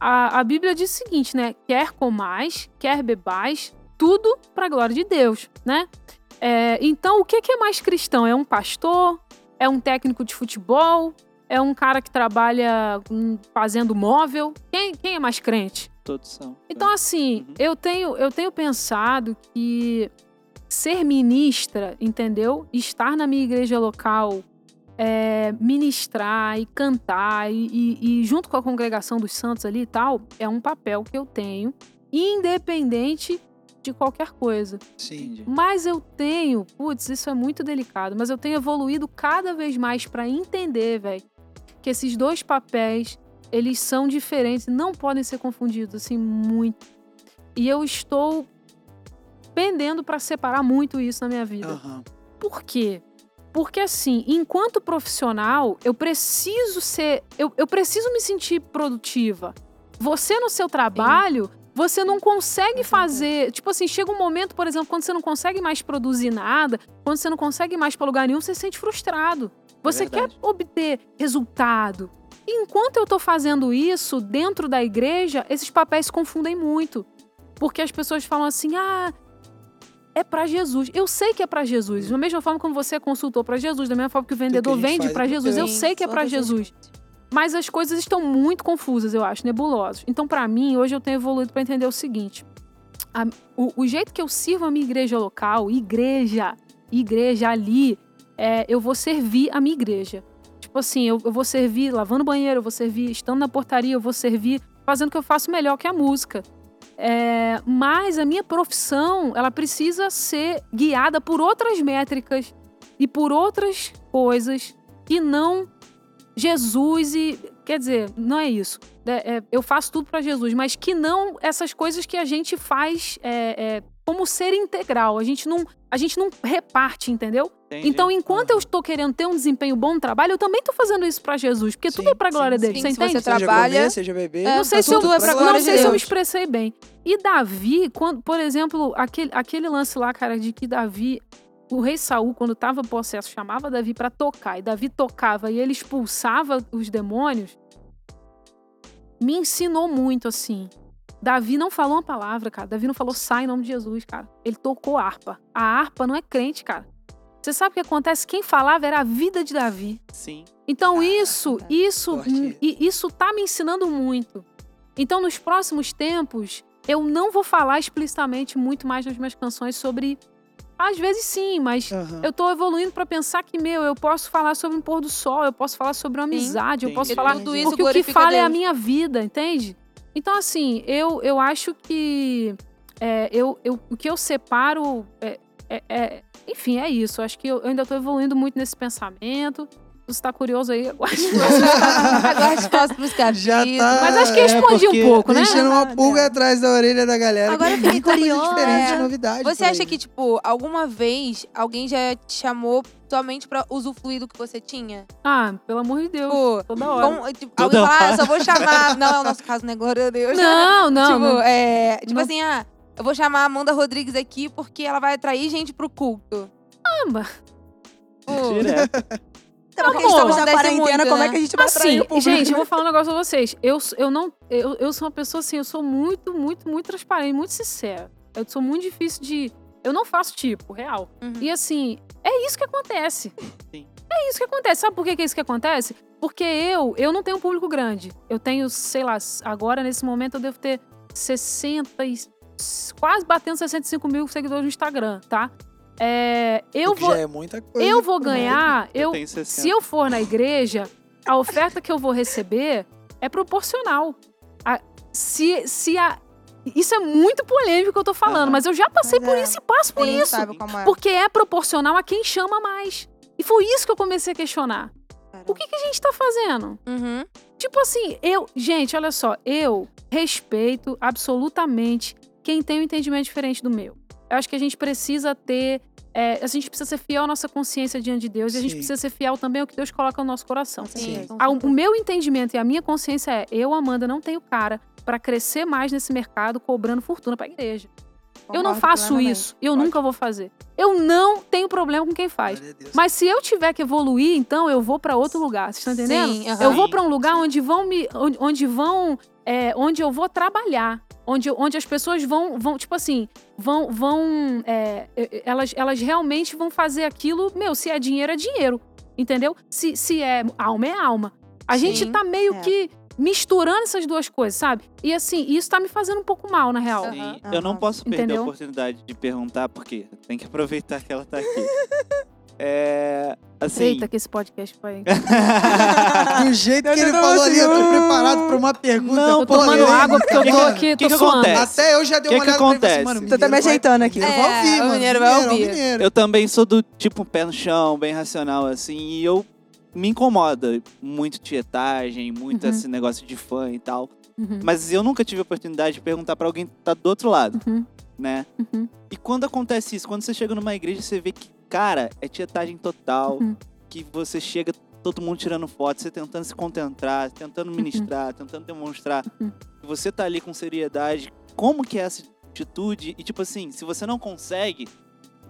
Speaker 5: A, a Bíblia diz o seguinte, né? Quer comais, quer bebais, tudo pra glória de Deus, né? É, então, o que que é mais cristão? É um pastor? É um técnico de futebol? É um cara que trabalha fazendo móvel? Quem, quem é mais crente?
Speaker 2: Todos são.
Speaker 5: Então, assim,
Speaker 2: Uhum.
Speaker 5: eu, tenho, eu tenho pensado que ser ministra, entendeu? Estar na minha igreja local, é, ministrar e cantar, e, e- e junto com a congregação dos santos ali e tal, é um papel que eu tenho, independente de qualquer coisa.
Speaker 1: Sim.
Speaker 5: Mas eu tenho, putz, isso é muito delicado, mas eu tenho evoluído cada vez mais pra entender, velho, que esses dois papéis, eles são diferentes, não podem ser confundidos assim muito. E eu estou pendendo pra separar muito isso na minha vida.
Speaker 1: Aham.
Speaker 5: Por quê? Porque assim, enquanto profissional, eu preciso ser, eu, eu preciso me sentir produtiva. Você no seu trabalho, você não consegue fazer, tipo assim, chega um momento, por exemplo, quando você não consegue mais produzir nada, quando você não consegue mais para lugar nenhum, você se sente frustrado. Você quer
Speaker 2: verdade.
Speaker 5: obter resultado. E enquanto eu tô fazendo isso dentro da igreja, esses papéis se confundem muito. Porque as pessoas falam assim: "Ah, é pra Jesus. Eu sei que é pra Jesus. Da mesma forma como você é consultor pra Jesus, da mesma forma que o vendedor
Speaker 1: gente
Speaker 5: vende
Speaker 1: é pra
Speaker 5: Jesus, eu sei que é
Speaker 6: as
Speaker 5: Jesus. Mas as coisas estão muito confusas, eu acho, nebulosas. Então, pra mim, hoje eu tenho evoluído pra entender o seguinte: a- o, o jeito que eu sirvo a minha igreja local, igreja, igreja ali, é, eu vou servir a minha igreja. Tipo assim, eu, eu vou servir lavando banheiro, eu vou servir estando na portaria, eu vou servir fazendo o que eu faço melhor, que é a música. É, mas a minha profissão, ela precisa ser guiada por outras métricas e por outras coisas que não Jesus e. Quer dizer, não é isso. É, é, eu faço tudo pra Jesus, mas que não essas coisas que a gente faz é, é, como ser integral. A gente não, a gente não reparte, entendeu?
Speaker 2: Entendi.
Speaker 5: Então, enquanto eu estou querendo ter um desempenho bom no trabalho, eu também estou fazendo isso pra Jesus, porque tudo
Speaker 1: Sim,
Speaker 5: é pra glória
Speaker 1: sim,
Speaker 5: dele.
Speaker 6: sim.
Speaker 5: Você entende?
Speaker 6: tra-
Speaker 1: Seja
Speaker 6: Trabalha-
Speaker 1: comer, seja beber.
Speaker 6: É,
Speaker 5: não sei,
Speaker 6: tá
Speaker 5: se eu,
Speaker 6: tudo é pra
Speaker 5: não
Speaker 6: glória de
Speaker 5: sei se eu me expressei bem. E Davi, quando, por exemplo, aquele, aquele lance lá, cara, de que Davi, o rei Saul, quando estava possesso, chamava Davi pra tocar, e Davi tocava e ele expulsava os demônios, me ensinou muito assim. Davi não falou uma palavra, cara. Davi não falou sai em nome de Jesus, cara. Ele tocou harpa. A harpa não é crente, cara. Você sabe o que acontece? Quem falava era a vida de Davi.
Speaker 2: Sim.
Speaker 5: Então isso, isso,
Speaker 1: forte.
Speaker 5: e isso tá me ensinando muito. Então nos próximos tempos, eu não vou falar explicitamente muito mais nas minhas canções sobre às vezes sim, mas
Speaker 1: Aham.
Speaker 5: eu tô evoluindo pra pensar que, meu, eu posso falar sobre um pôr do sol, eu posso falar sobre uma amizade, eu
Speaker 2: sim.
Speaker 5: posso
Speaker 2: Porque
Speaker 5: falar
Speaker 6: tudo isso
Speaker 5: porque o que fala é a
Speaker 6: Deus.
Speaker 5: minha vida, entende? Então, assim, eu, eu acho que é, eu, eu, o que eu separo é, é- é- enfim, é isso. Eu acho que eu, eu ainda tô evoluindo muito nesse pensamento. Se você tá curioso aí, aguarde.
Speaker 6: Agora os próximos capítulos.
Speaker 1: Já tá.
Speaker 5: Mas acho que
Speaker 2: É,
Speaker 5: respondi
Speaker 2: porque
Speaker 5: um pouco, né?
Speaker 1: Deixando uma pulga atrás da orelha da galera.
Speaker 3: Agora eu
Speaker 1: que
Speaker 3: fiquei curiosa.
Speaker 1: diferente,
Speaker 6: É.
Speaker 1: novidade.
Speaker 6: Você acha
Speaker 1: aí.
Speaker 6: que, tipo, alguma vez alguém já te chamou somente pra usufruir do que você tinha?
Speaker 5: Ah, pelo amor de Deus.
Speaker 6: Tipo,
Speaker 5: Toda hora.
Speaker 6: tipo,
Speaker 2: Toda
Speaker 6: alguém fala, ah, só vou chamar. Não é o nosso caso, né? Glória a Deus.
Speaker 5: Não, não.
Speaker 6: tipo,
Speaker 5: não.
Speaker 6: é, tipo
Speaker 5: Não.
Speaker 6: assim, ah, eu vou chamar a Amanda Rodrigues aqui porque ela vai atrair gente pro culto.
Speaker 5: Caramba.
Speaker 6: Tipo,
Speaker 2: Direto.
Speaker 3: Então, porque
Speaker 5: Amor,
Speaker 3: estamos na
Speaker 6: acontece
Speaker 3: quarentena,
Speaker 6: muito,
Speaker 3: como
Speaker 6: né?
Speaker 3: é que a gente vai atrair
Speaker 5: Assim,
Speaker 3: o público?
Speaker 5: gente, eu vou falar um negócio pra vocês. Eu, eu não. Eu, eu sou uma pessoa assim, eu sou muito, muito, muito transparente, muito sincera. Eu sou muito difícil de. Eu não faço tipo, real.
Speaker 6: Uhum.
Speaker 5: E assim, é isso que acontece.
Speaker 2: Sim.
Speaker 5: É isso que acontece. Sabe por que, que é isso que acontece? Porque eu, eu não tenho um público grande. Eu tenho, sei lá, agora nesse momento eu devo ter 60 e. quase batendo 65 mil seguidores no Instagram, tá? É, eu vou.
Speaker 1: Já é muita coisa.
Speaker 5: Eu vou ganhar.
Speaker 2: Eu
Speaker 5: Eu,
Speaker 2: 60.
Speaker 5: se eu for na igreja, a oferta que eu vou receber é proporcional. A- se, se a, isso é muito polêmico que eu tô falando,
Speaker 2: Aham.
Speaker 5: mas eu já passei
Speaker 3: Mas
Speaker 5: por
Speaker 3: é.
Speaker 5: isso e passo por
Speaker 6: Sim,
Speaker 5: isso.
Speaker 6: sabe como é.
Speaker 5: Porque é proporcional a quem chama mais. E foi isso que eu comecei a questionar. O que, que a gente tá fazendo?
Speaker 6: Uhum.
Speaker 5: Tipo assim, eu. Gente, olha só, eu respeito absolutamente quem tem um entendimento diferente do meu. Eu acho que a gente precisa ter. é, a gente precisa ser fiel à nossa consciência diante de Deus e a gente
Speaker 1: Sim.
Speaker 5: precisa ser fiel também ao que Deus coloca no nosso coração.
Speaker 6: Sim.
Speaker 5: O o meu entendimento e a minha consciência é: eu, Amanda, não tenho cara pra crescer mais nesse mercado cobrando fortuna pra igreja. eu não faço
Speaker 3: plenamente.
Speaker 5: isso. Eu
Speaker 1: Pode.
Speaker 5: nunca vou fazer. Eu não tenho problema com quem faz.
Speaker 1: A.
Speaker 5: Mas se eu tiver que evoluir, então eu vou pra outro lugar. Vocês estão entendendo?
Speaker 6: Sim, aham.
Speaker 5: Eu vou
Speaker 2: Sim,
Speaker 5: pra um lugar
Speaker 2: sim.
Speaker 5: onde vão me, onde, onde vão, é, onde eu vou trabalhar, onde, onde as pessoas vão, vão tipo assim, vão, vão, é, elas, elas realmente vão fazer aquilo. Meu, se é dinheiro é dinheiro, entendeu? Se, se é alma é alma. A gente
Speaker 6: Sim,
Speaker 5: tá meio
Speaker 3: é.
Speaker 5: que misturando essas duas coisas, sabe? E assim, isso tá me fazendo um pouco mal, na real.
Speaker 2: Sim,
Speaker 6: Aham.
Speaker 2: Eu não posso perder
Speaker 5: Entendeu?
Speaker 2: a oportunidade de perguntar, porque tem que aproveitar que ela tá aqui. é. Assim.
Speaker 5: Eita, que esse podcast vai.
Speaker 1: Do jeito que ele
Speaker 3: tô
Speaker 1: falou ali, eu tô
Speaker 3: assim,
Speaker 1: preparado pra uma pergunta.
Speaker 2: Não,
Speaker 5: Tô tomando
Speaker 1: polêmica.
Speaker 5: água porque eu tô
Speaker 2: Que-
Speaker 5: aqui,
Speaker 2: que
Speaker 5: tô
Speaker 2: que
Speaker 5: suando.
Speaker 2: acontece?
Speaker 1: Até eu já dei
Speaker 2: Que
Speaker 1: uma
Speaker 2: que
Speaker 1: olhada assim,
Speaker 2: acontece?
Speaker 1: mano,
Speaker 3: Tô até me ajeitando aqui.
Speaker 1: Mineiro vai
Speaker 6: É,
Speaker 1: ouvir,
Speaker 6: o
Speaker 1: mano.
Speaker 6: mineiro vai ouvir.
Speaker 1: mineiro.
Speaker 2: Eu também sou do tipo pé no chão, bem racional, assim, e eu me incomoda muito tietagem, muito
Speaker 5: Uhum.
Speaker 2: esse negócio de fã e tal.
Speaker 5: Uhum,
Speaker 2: Mas eu nunca tive a oportunidade de perguntar pra alguém que tá do outro lado,
Speaker 5: uhum,
Speaker 2: né?
Speaker 5: uhum.
Speaker 2: E quando acontece isso, quando você chega numa igreja, você vê que, cara, é tietagem total,
Speaker 5: Uhum.
Speaker 2: que você chega, todo mundo tirando foto, você tentando se concentrar, tentando ministrar, tentando demonstrar
Speaker 5: Uhum.
Speaker 2: que você tá ali com seriedade. Como que é essa atitude? E tipo assim, se você não consegue,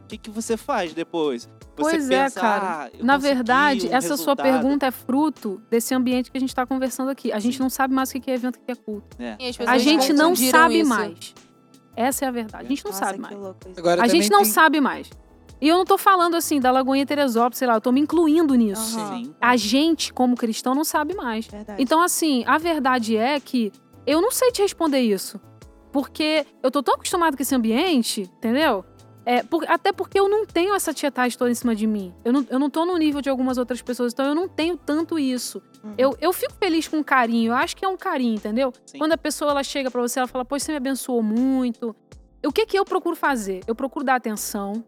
Speaker 2: o que, que você faz depois? Você
Speaker 5: Pois é,
Speaker 2: pensa,
Speaker 5: cara.
Speaker 2: "Ah,
Speaker 5: Na verdade,
Speaker 2: um
Speaker 5: essa sua
Speaker 2: resultado."
Speaker 5: pergunta é fruto desse ambiente que a gente está conversando aqui. A gente
Speaker 2: Sim.
Speaker 5: não sabe mais o que é evento e o que é culto.
Speaker 2: É.
Speaker 5: A gente não sabe
Speaker 6: isso.
Speaker 5: mais. Essa é a verdade. A gente não
Speaker 3: Nossa,
Speaker 5: sabe mais.
Speaker 1: Agora
Speaker 5: A gente não
Speaker 1: tem-
Speaker 5: sabe mais. E eu não tô falando assim da Lagoinha Teresópolis, sei lá, eu tô me incluindo nisso.
Speaker 2: Sim.
Speaker 5: A gente, como cristão, não sabe mais.
Speaker 3: Verdade.
Speaker 5: Então, assim, a verdade é que eu não sei te responder isso. Porque eu tô tão acostumado com esse ambiente, entendeu? É, por- até porque eu não tenho essa tietagem toda em cima de mim. Eu não, eu não tô no nível de algumas outras pessoas, então eu não tenho tanto isso.
Speaker 3: Uhum.
Speaker 5: Eu, eu fico feliz com carinho, eu acho que é um carinho, entendeu?
Speaker 2: Sim.
Speaker 5: Quando a pessoa ela chega pra você, ela fala, poxa, você me abençoou muito. O que que eu procuro fazer? Eu procuro dar atenção,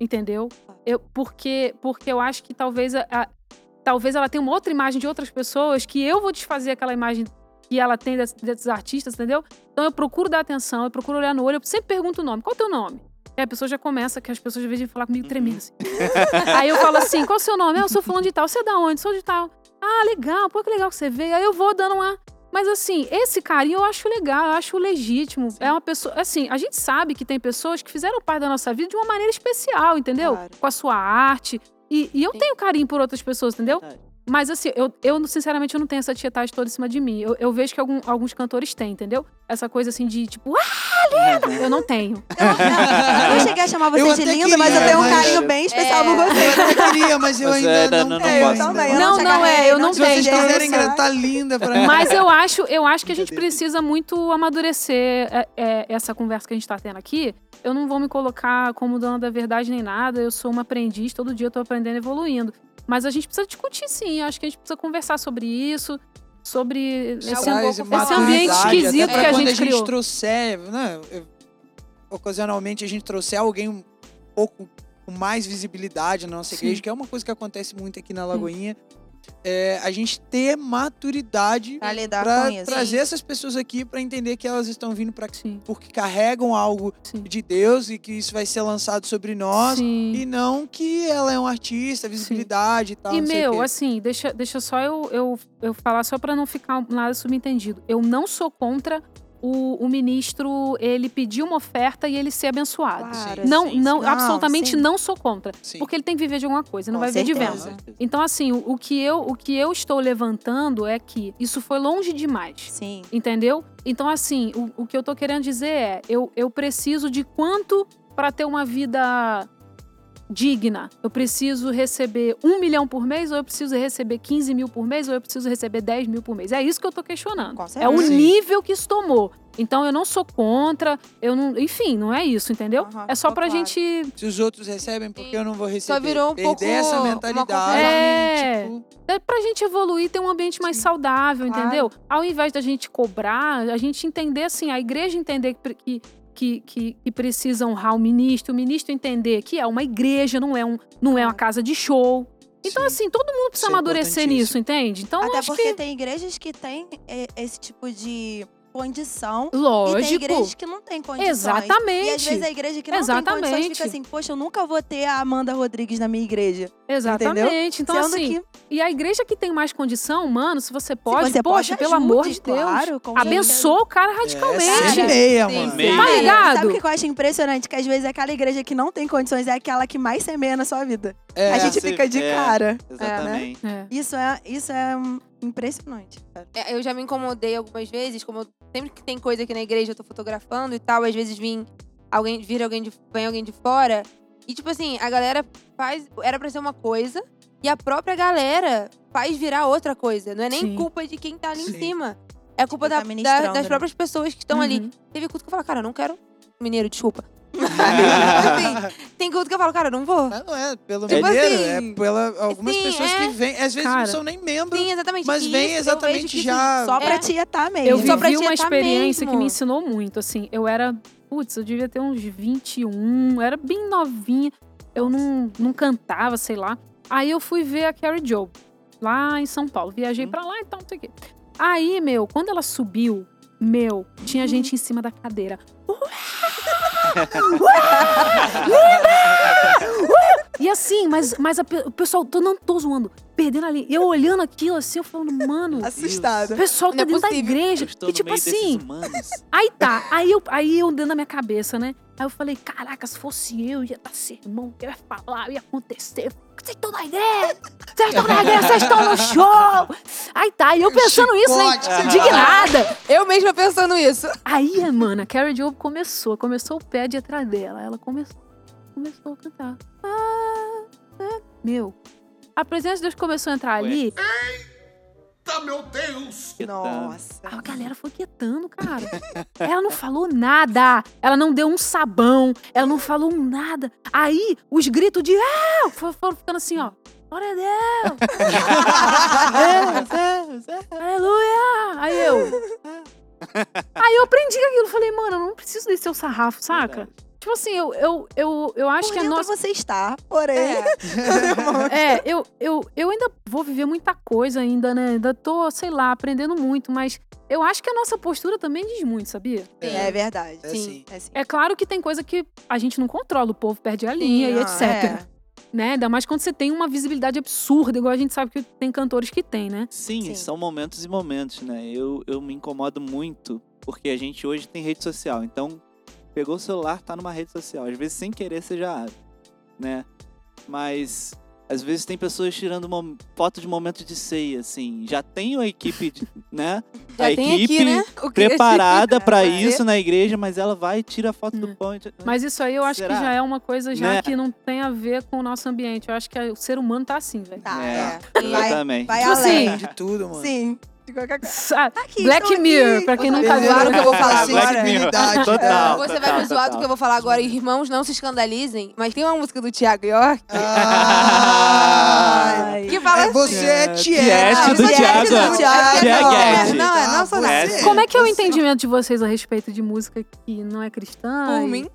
Speaker 5: entendeu? Eu, porque, porque eu acho que talvez, a- a- talvez ela tenha uma outra imagem de outras pessoas que eu vou desfazer aquela imagem que ela tem desses, desses artistas, entendeu? Então eu procuro dar atenção, eu procuro olhar no olho, eu sempre pergunto o nome. Qual é o teu nome? E a pessoa já começa, que as pessoas às vezes falar comigo tremendo assim. Aí eu falo assim, qual é o seu nome? Ah, eu sou fulano de tal. Você é da onde? Sou de tal. Ah, legal. Pô, que legal que você veio. Aí eu vou dando uma... Mas assim, esse carinho eu acho legal, eu acho legítimo. É uma pessoa... Assim, a gente sabe que tem pessoas que fizeram parte da nossa vida de uma maneira especial, entendeu?
Speaker 3: Claro.
Speaker 5: Com a sua arte. E, e eu
Speaker 2: Sim.
Speaker 5: tenho carinho por outras pessoas, entendeu?
Speaker 2: Verdade.
Speaker 5: Mas assim, eu, eu sinceramente eu não tenho essa tietagem toda em cima de mim. Eu, eu vejo que algum- alguns cantores têm, entendeu? Essa coisa assim de tipo, ah! Eu não tenho.
Speaker 3: Eu não cheguei a chamar você
Speaker 1: Eu
Speaker 3: de linda, mas eu tenho um carinho bem especial por
Speaker 1: Eu
Speaker 3: você.
Speaker 1: até queria, mas eu ainda
Speaker 2: ainda
Speaker 1: não,
Speaker 2: não- não
Speaker 1: tenho.
Speaker 2: não.
Speaker 3: eu
Speaker 5: Não, não, é, eu não
Speaker 1: Se vocês
Speaker 5: tenho.
Speaker 1: quiserem tá linda pra mim.
Speaker 5: Mas eu acho, eu acho que a gente precisa muito amadurecer é, é, essa conversa que a gente tá tendo aqui. Eu não vou me colocar como dona da verdade nem nada. Eu sou uma aprendiz, todo dia eu tô aprendendo e evoluindo. Mas a gente precisa discutir sim. Acho que a gente precisa conversar sobre isso, sobre esse, esse ambiente esquisito que a
Speaker 1: quando
Speaker 5: gente
Speaker 1: a gente
Speaker 5: criou.
Speaker 1: trouxer, né, ocasionalmente a gente trouxer alguém um pouco com mais visibilidade na nossa
Speaker 5: Sim.
Speaker 1: igreja, que é uma coisa que acontece muito aqui na Lagoinha, é, a gente ter maturidade
Speaker 3: isso.
Speaker 1: trazer essas pessoas aqui pra entender que elas estão vindo para porque carregam algo
Speaker 5: sim.
Speaker 1: de Deus e que isso vai ser lançado sobre nós
Speaker 5: Sim.
Speaker 1: e não que ela é um artista, visibilidade e tal.
Speaker 5: E, meu, assim, deixa, deixa só eu, eu, eu falar, só pra não ficar nada subentendido. Eu não sou contra o, o ministro ele pedir uma oferta e ele ser abençoado.
Speaker 3: Claro,
Speaker 5: Não,
Speaker 3: sim,
Speaker 5: não,
Speaker 3: sim.
Speaker 5: absolutamente
Speaker 3: sim.
Speaker 5: não sou contra.
Speaker 1: Sim.
Speaker 5: Porque ele tem que viver de alguma coisa, não
Speaker 3: Com
Speaker 5: vai viver de
Speaker 3: certeza.
Speaker 5: venda. Então, assim, o, o que eu, o que eu estou levantando é que isso foi longe demais.
Speaker 3: Sim.
Speaker 5: Entendeu? Então, assim, o, o que eu tô querendo dizer é: eu, eu preciso de quanto para ter uma vida digna? Eu preciso receber um milhão por mês, ou eu preciso receber 15 mil por mês, ou eu preciso receber 10 mil por mês? É isso que eu tô questionando. É o nível que isso tomou. Então, eu não sou contra, eu não. Enfim, não é isso, entendeu?
Speaker 3: Aham,
Speaker 5: é só pra
Speaker 3: claro.
Speaker 5: gente.
Speaker 1: Se os outros recebem, porque eu não vou receber?
Speaker 6: virou um
Speaker 1: Perder
Speaker 6: pouco
Speaker 1: essa
Speaker 6: uma
Speaker 1: mentalidade.
Speaker 5: É.
Speaker 1: tipo,
Speaker 5: É pra gente evoluir, ter um ambiente mais saudável,
Speaker 3: Claro.
Speaker 5: entendeu? Ao invés da gente cobrar, a gente entender assim, a igreja entender que, que, que, que, precisa honrar o ministro, o ministro entender que é uma igreja, não é, um, não é uma casa de show. Então,
Speaker 1: sim.
Speaker 5: assim, todo mundo precisa
Speaker 1: Isso é
Speaker 5: amadurecer
Speaker 1: importantíssimo.
Speaker 5: nisso, entende? Então,
Speaker 3: Até porque
Speaker 5: que.
Speaker 3: tem igrejas que têm é, esse tipo de condição. E tem
Speaker 5: Lógico.
Speaker 3: igrejas que não têm condições.
Speaker 5: Exatamente.
Speaker 3: E às vezes a igreja que não tem condições
Speaker 5: Exatamente.
Speaker 3: fica assim, poxa, eu nunca vou ter a Amanda Rodrigues na minha igreja.
Speaker 5: Exatamente. Então,
Speaker 3: Sendo
Speaker 5: assim,
Speaker 3: que
Speaker 5: e a igreja que tem mais condição, mano, se você pode,
Speaker 3: se você
Speaker 5: poxa,
Speaker 3: pode,
Speaker 5: pelo
Speaker 3: ajude,
Speaker 5: amor de Deus,
Speaker 3: claro,
Speaker 5: abençoa o cara
Speaker 1: É,
Speaker 5: radicalmente.
Speaker 1: seja meia, mano.
Speaker 6: sim.
Speaker 5: Tá ligado?
Speaker 3: Sabe o que eu acho impressionante? Que às vezes aquela igreja que não tem condições é aquela que mais semeia na sua vida.
Speaker 1: É,
Speaker 3: a gente fica de
Speaker 2: é.
Speaker 3: cara.
Speaker 2: Exatamente.
Speaker 5: É.
Speaker 3: Isso é, isso é impressionante. cara.
Speaker 6: É, eu já me incomodei algumas vezes, como eu- sempre que tem coisa aqui na igreja, eu tô fotografando e tal, às vezes vim alguém, vir alguém de, vem alguém de fora. E, tipo assim, a galera faz. Era pra ser uma coisa, e a própria galera faz virar outra coisa. Não é nem
Speaker 5: Sim.
Speaker 6: culpa de quem tá ali
Speaker 1: Sim.
Speaker 6: em cima. É culpa da-
Speaker 3: tá
Speaker 6: da-
Speaker 3: ministrando,
Speaker 6: das
Speaker 3: né?
Speaker 6: próprias pessoas que estão ali.
Speaker 5: Uhum.
Speaker 6: Teve culto que eu falo, cara, eu não quero. Mineiro, desculpa. Assim, tem culto que eu falo, cara, eu não vou.
Speaker 1: Mas não é pelo
Speaker 6: Tipo
Speaker 1: mineiro,
Speaker 6: assim,
Speaker 1: é pela algumas
Speaker 6: sim,
Speaker 1: pessoas
Speaker 6: é.
Speaker 1: que vêm, às vezes
Speaker 5: Cara.
Speaker 1: não são nem membros,
Speaker 6: Sim, exatamente.
Speaker 1: mas
Speaker 6: eu
Speaker 1: exatamente
Speaker 6: vejo que,
Speaker 1: já-
Speaker 3: Só pra
Speaker 6: É.
Speaker 3: tietar mesmo.
Speaker 5: Eu
Speaker 6: Só pra
Speaker 5: vivi uma experiência que me ensinou muito, assim. Eu era, putz, eu devia ter uns 21, eu era bem novinha. Eu não, não cantava, sei lá. Aí eu fui ver a Carrie Joe, lá em São Paulo. Viajei
Speaker 1: Hum.
Speaker 5: pra lá e tal, não sei o quê. Aí, meu, quando ela subiu, meu, tinha gente em cima da cadeira. E assim, mas, mas a o pessoal, tô, não tô zoando, perdendo ali. Eu olhando aquilo assim, eu falando, mano,
Speaker 3: Assustada.
Speaker 5: o pessoal tá
Speaker 6: Não é
Speaker 5: dentro da
Speaker 6: possível.
Speaker 5: igreja.
Speaker 2: Eu estou
Speaker 5: E
Speaker 2: no
Speaker 5: tipo
Speaker 2: meio
Speaker 5: assim. Aí tá, aí eu, aí eu dentro da minha cabeça, né? Aí eu falei, caraca, se fosse eu, ia dar sermão, eu ia falar, ia acontecer. Vocês estão na igreja! Vocês estão na igreja, vocês estão no show! Aí tá, e eu pensando isso, né?
Speaker 1: Você
Speaker 5: Indignada.
Speaker 6: Eu mesma pensando isso.
Speaker 5: Aí, mano, a Carrie Joe começou, começou o pé de atrás dela. Ela começou, começou a cantar. Ah, ah. Meu, a presença de Deus começou a entrar
Speaker 2: Ué.
Speaker 5: ali,
Speaker 7: Eita, meu Deus!
Speaker 3: Nossa.
Speaker 5: a galera foi quietando, cara. Ela não falou nada. Ela não deu um sabão. Ela não falou nada. Aí, os gritos de ah! foram ficando assim, ó. Glória a Deus! Deus, Deus, Aleluia! Aí eu. Aí eu aprendi aquilo. Falei, mano, eu não preciso descer o sarrafo, saca?
Speaker 2: Verdade.
Speaker 5: Tipo assim, eu, eu, eu, eu acho
Speaker 3: Por
Speaker 5: que a nossa.
Speaker 3: você está, porém...
Speaker 5: É, eu, eu, eu ainda vou viver muita coisa ainda, né? Ainda tô, sei lá, aprendendo muito, mas eu acho que a nossa postura também diz muito, sabia?
Speaker 3: É verdade.
Speaker 1: É
Speaker 3: sim.
Speaker 1: sim.
Speaker 3: É sim.
Speaker 5: É claro que tem coisa que a gente não controla, o povo perde a linha e
Speaker 3: Ah,
Speaker 5: etc. Né? Ainda mais quando você tem uma visibilidade absurda, igual a gente sabe que tem cantores que tem, né?
Speaker 2: Sim,
Speaker 3: Sim.
Speaker 2: são momentos e momentos, né? Eu, eu me incomodo muito porque a gente hoje tem rede social. Então, pegou o celular, tá numa rede social. Às vezes, sem querer, você já abre, né? Mas Às vezes tem pessoas tirando mom- foto de momento de ceia, assim. Já tem a equipe, de- né?
Speaker 6: Já
Speaker 2: a
Speaker 6: tem
Speaker 2: equipe
Speaker 6: aqui, né?
Speaker 2: Preparada pra
Speaker 6: fazer.
Speaker 2: isso na igreja, mas ela vai e tira a foto do
Speaker 5: Hum.
Speaker 2: pão. e-
Speaker 5: Mas isso aí eu acho
Speaker 2: Será?
Speaker 5: que já é uma coisa já
Speaker 2: Né?
Speaker 5: que não tem a ver com o nosso ambiente. Eu acho que o ser humano tá assim, velho.
Speaker 3: Tá,
Speaker 2: É,
Speaker 3: é. Vai,
Speaker 2: Exatamente.
Speaker 3: vai
Speaker 5: Tipo
Speaker 3: além.
Speaker 5: assim,
Speaker 1: De tudo, mano.
Speaker 3: Sim.
Speaker 5: Ah,
Speaker 3: Aqui,
Speaker 5: Black Mirror,
Speaker 3: aqui.
Speaker 5: pra quem nunca
Speaker 3: vai
Speaker 5: viu.
Speaker 3: zoar o que eu vou falar
Speaker 2: Black
Speaker 3: agora.
Speaker 2: Mirror.
Speaker 1: Sensibilidade.
Speaker 2: Total.
Speaker 6: Você vai me zoar do que eu vou falar agora. Irmãos, não se escandalizem. Mas tem uma música do Thiago York
Speaker 1: Ai.
Speaker 6: que fala
Speaker 1: É,
Speaker 6: assim.
Speaker 1: você é
Speaker 2: É,
Speaker 1: Tiete.
Speaker 2: Tiete
Speaker 6: do
Speaker 1: é
Speaker 6: Thiago.
Speaker 2: Tiaguete.
Speaker 6: Não, é, não sou nada.
Speaker 1: Você-
Speaker 5: Como é que é o entendimento de vocês a respeito de música que não é cristã?
Speaker 6: Por mim.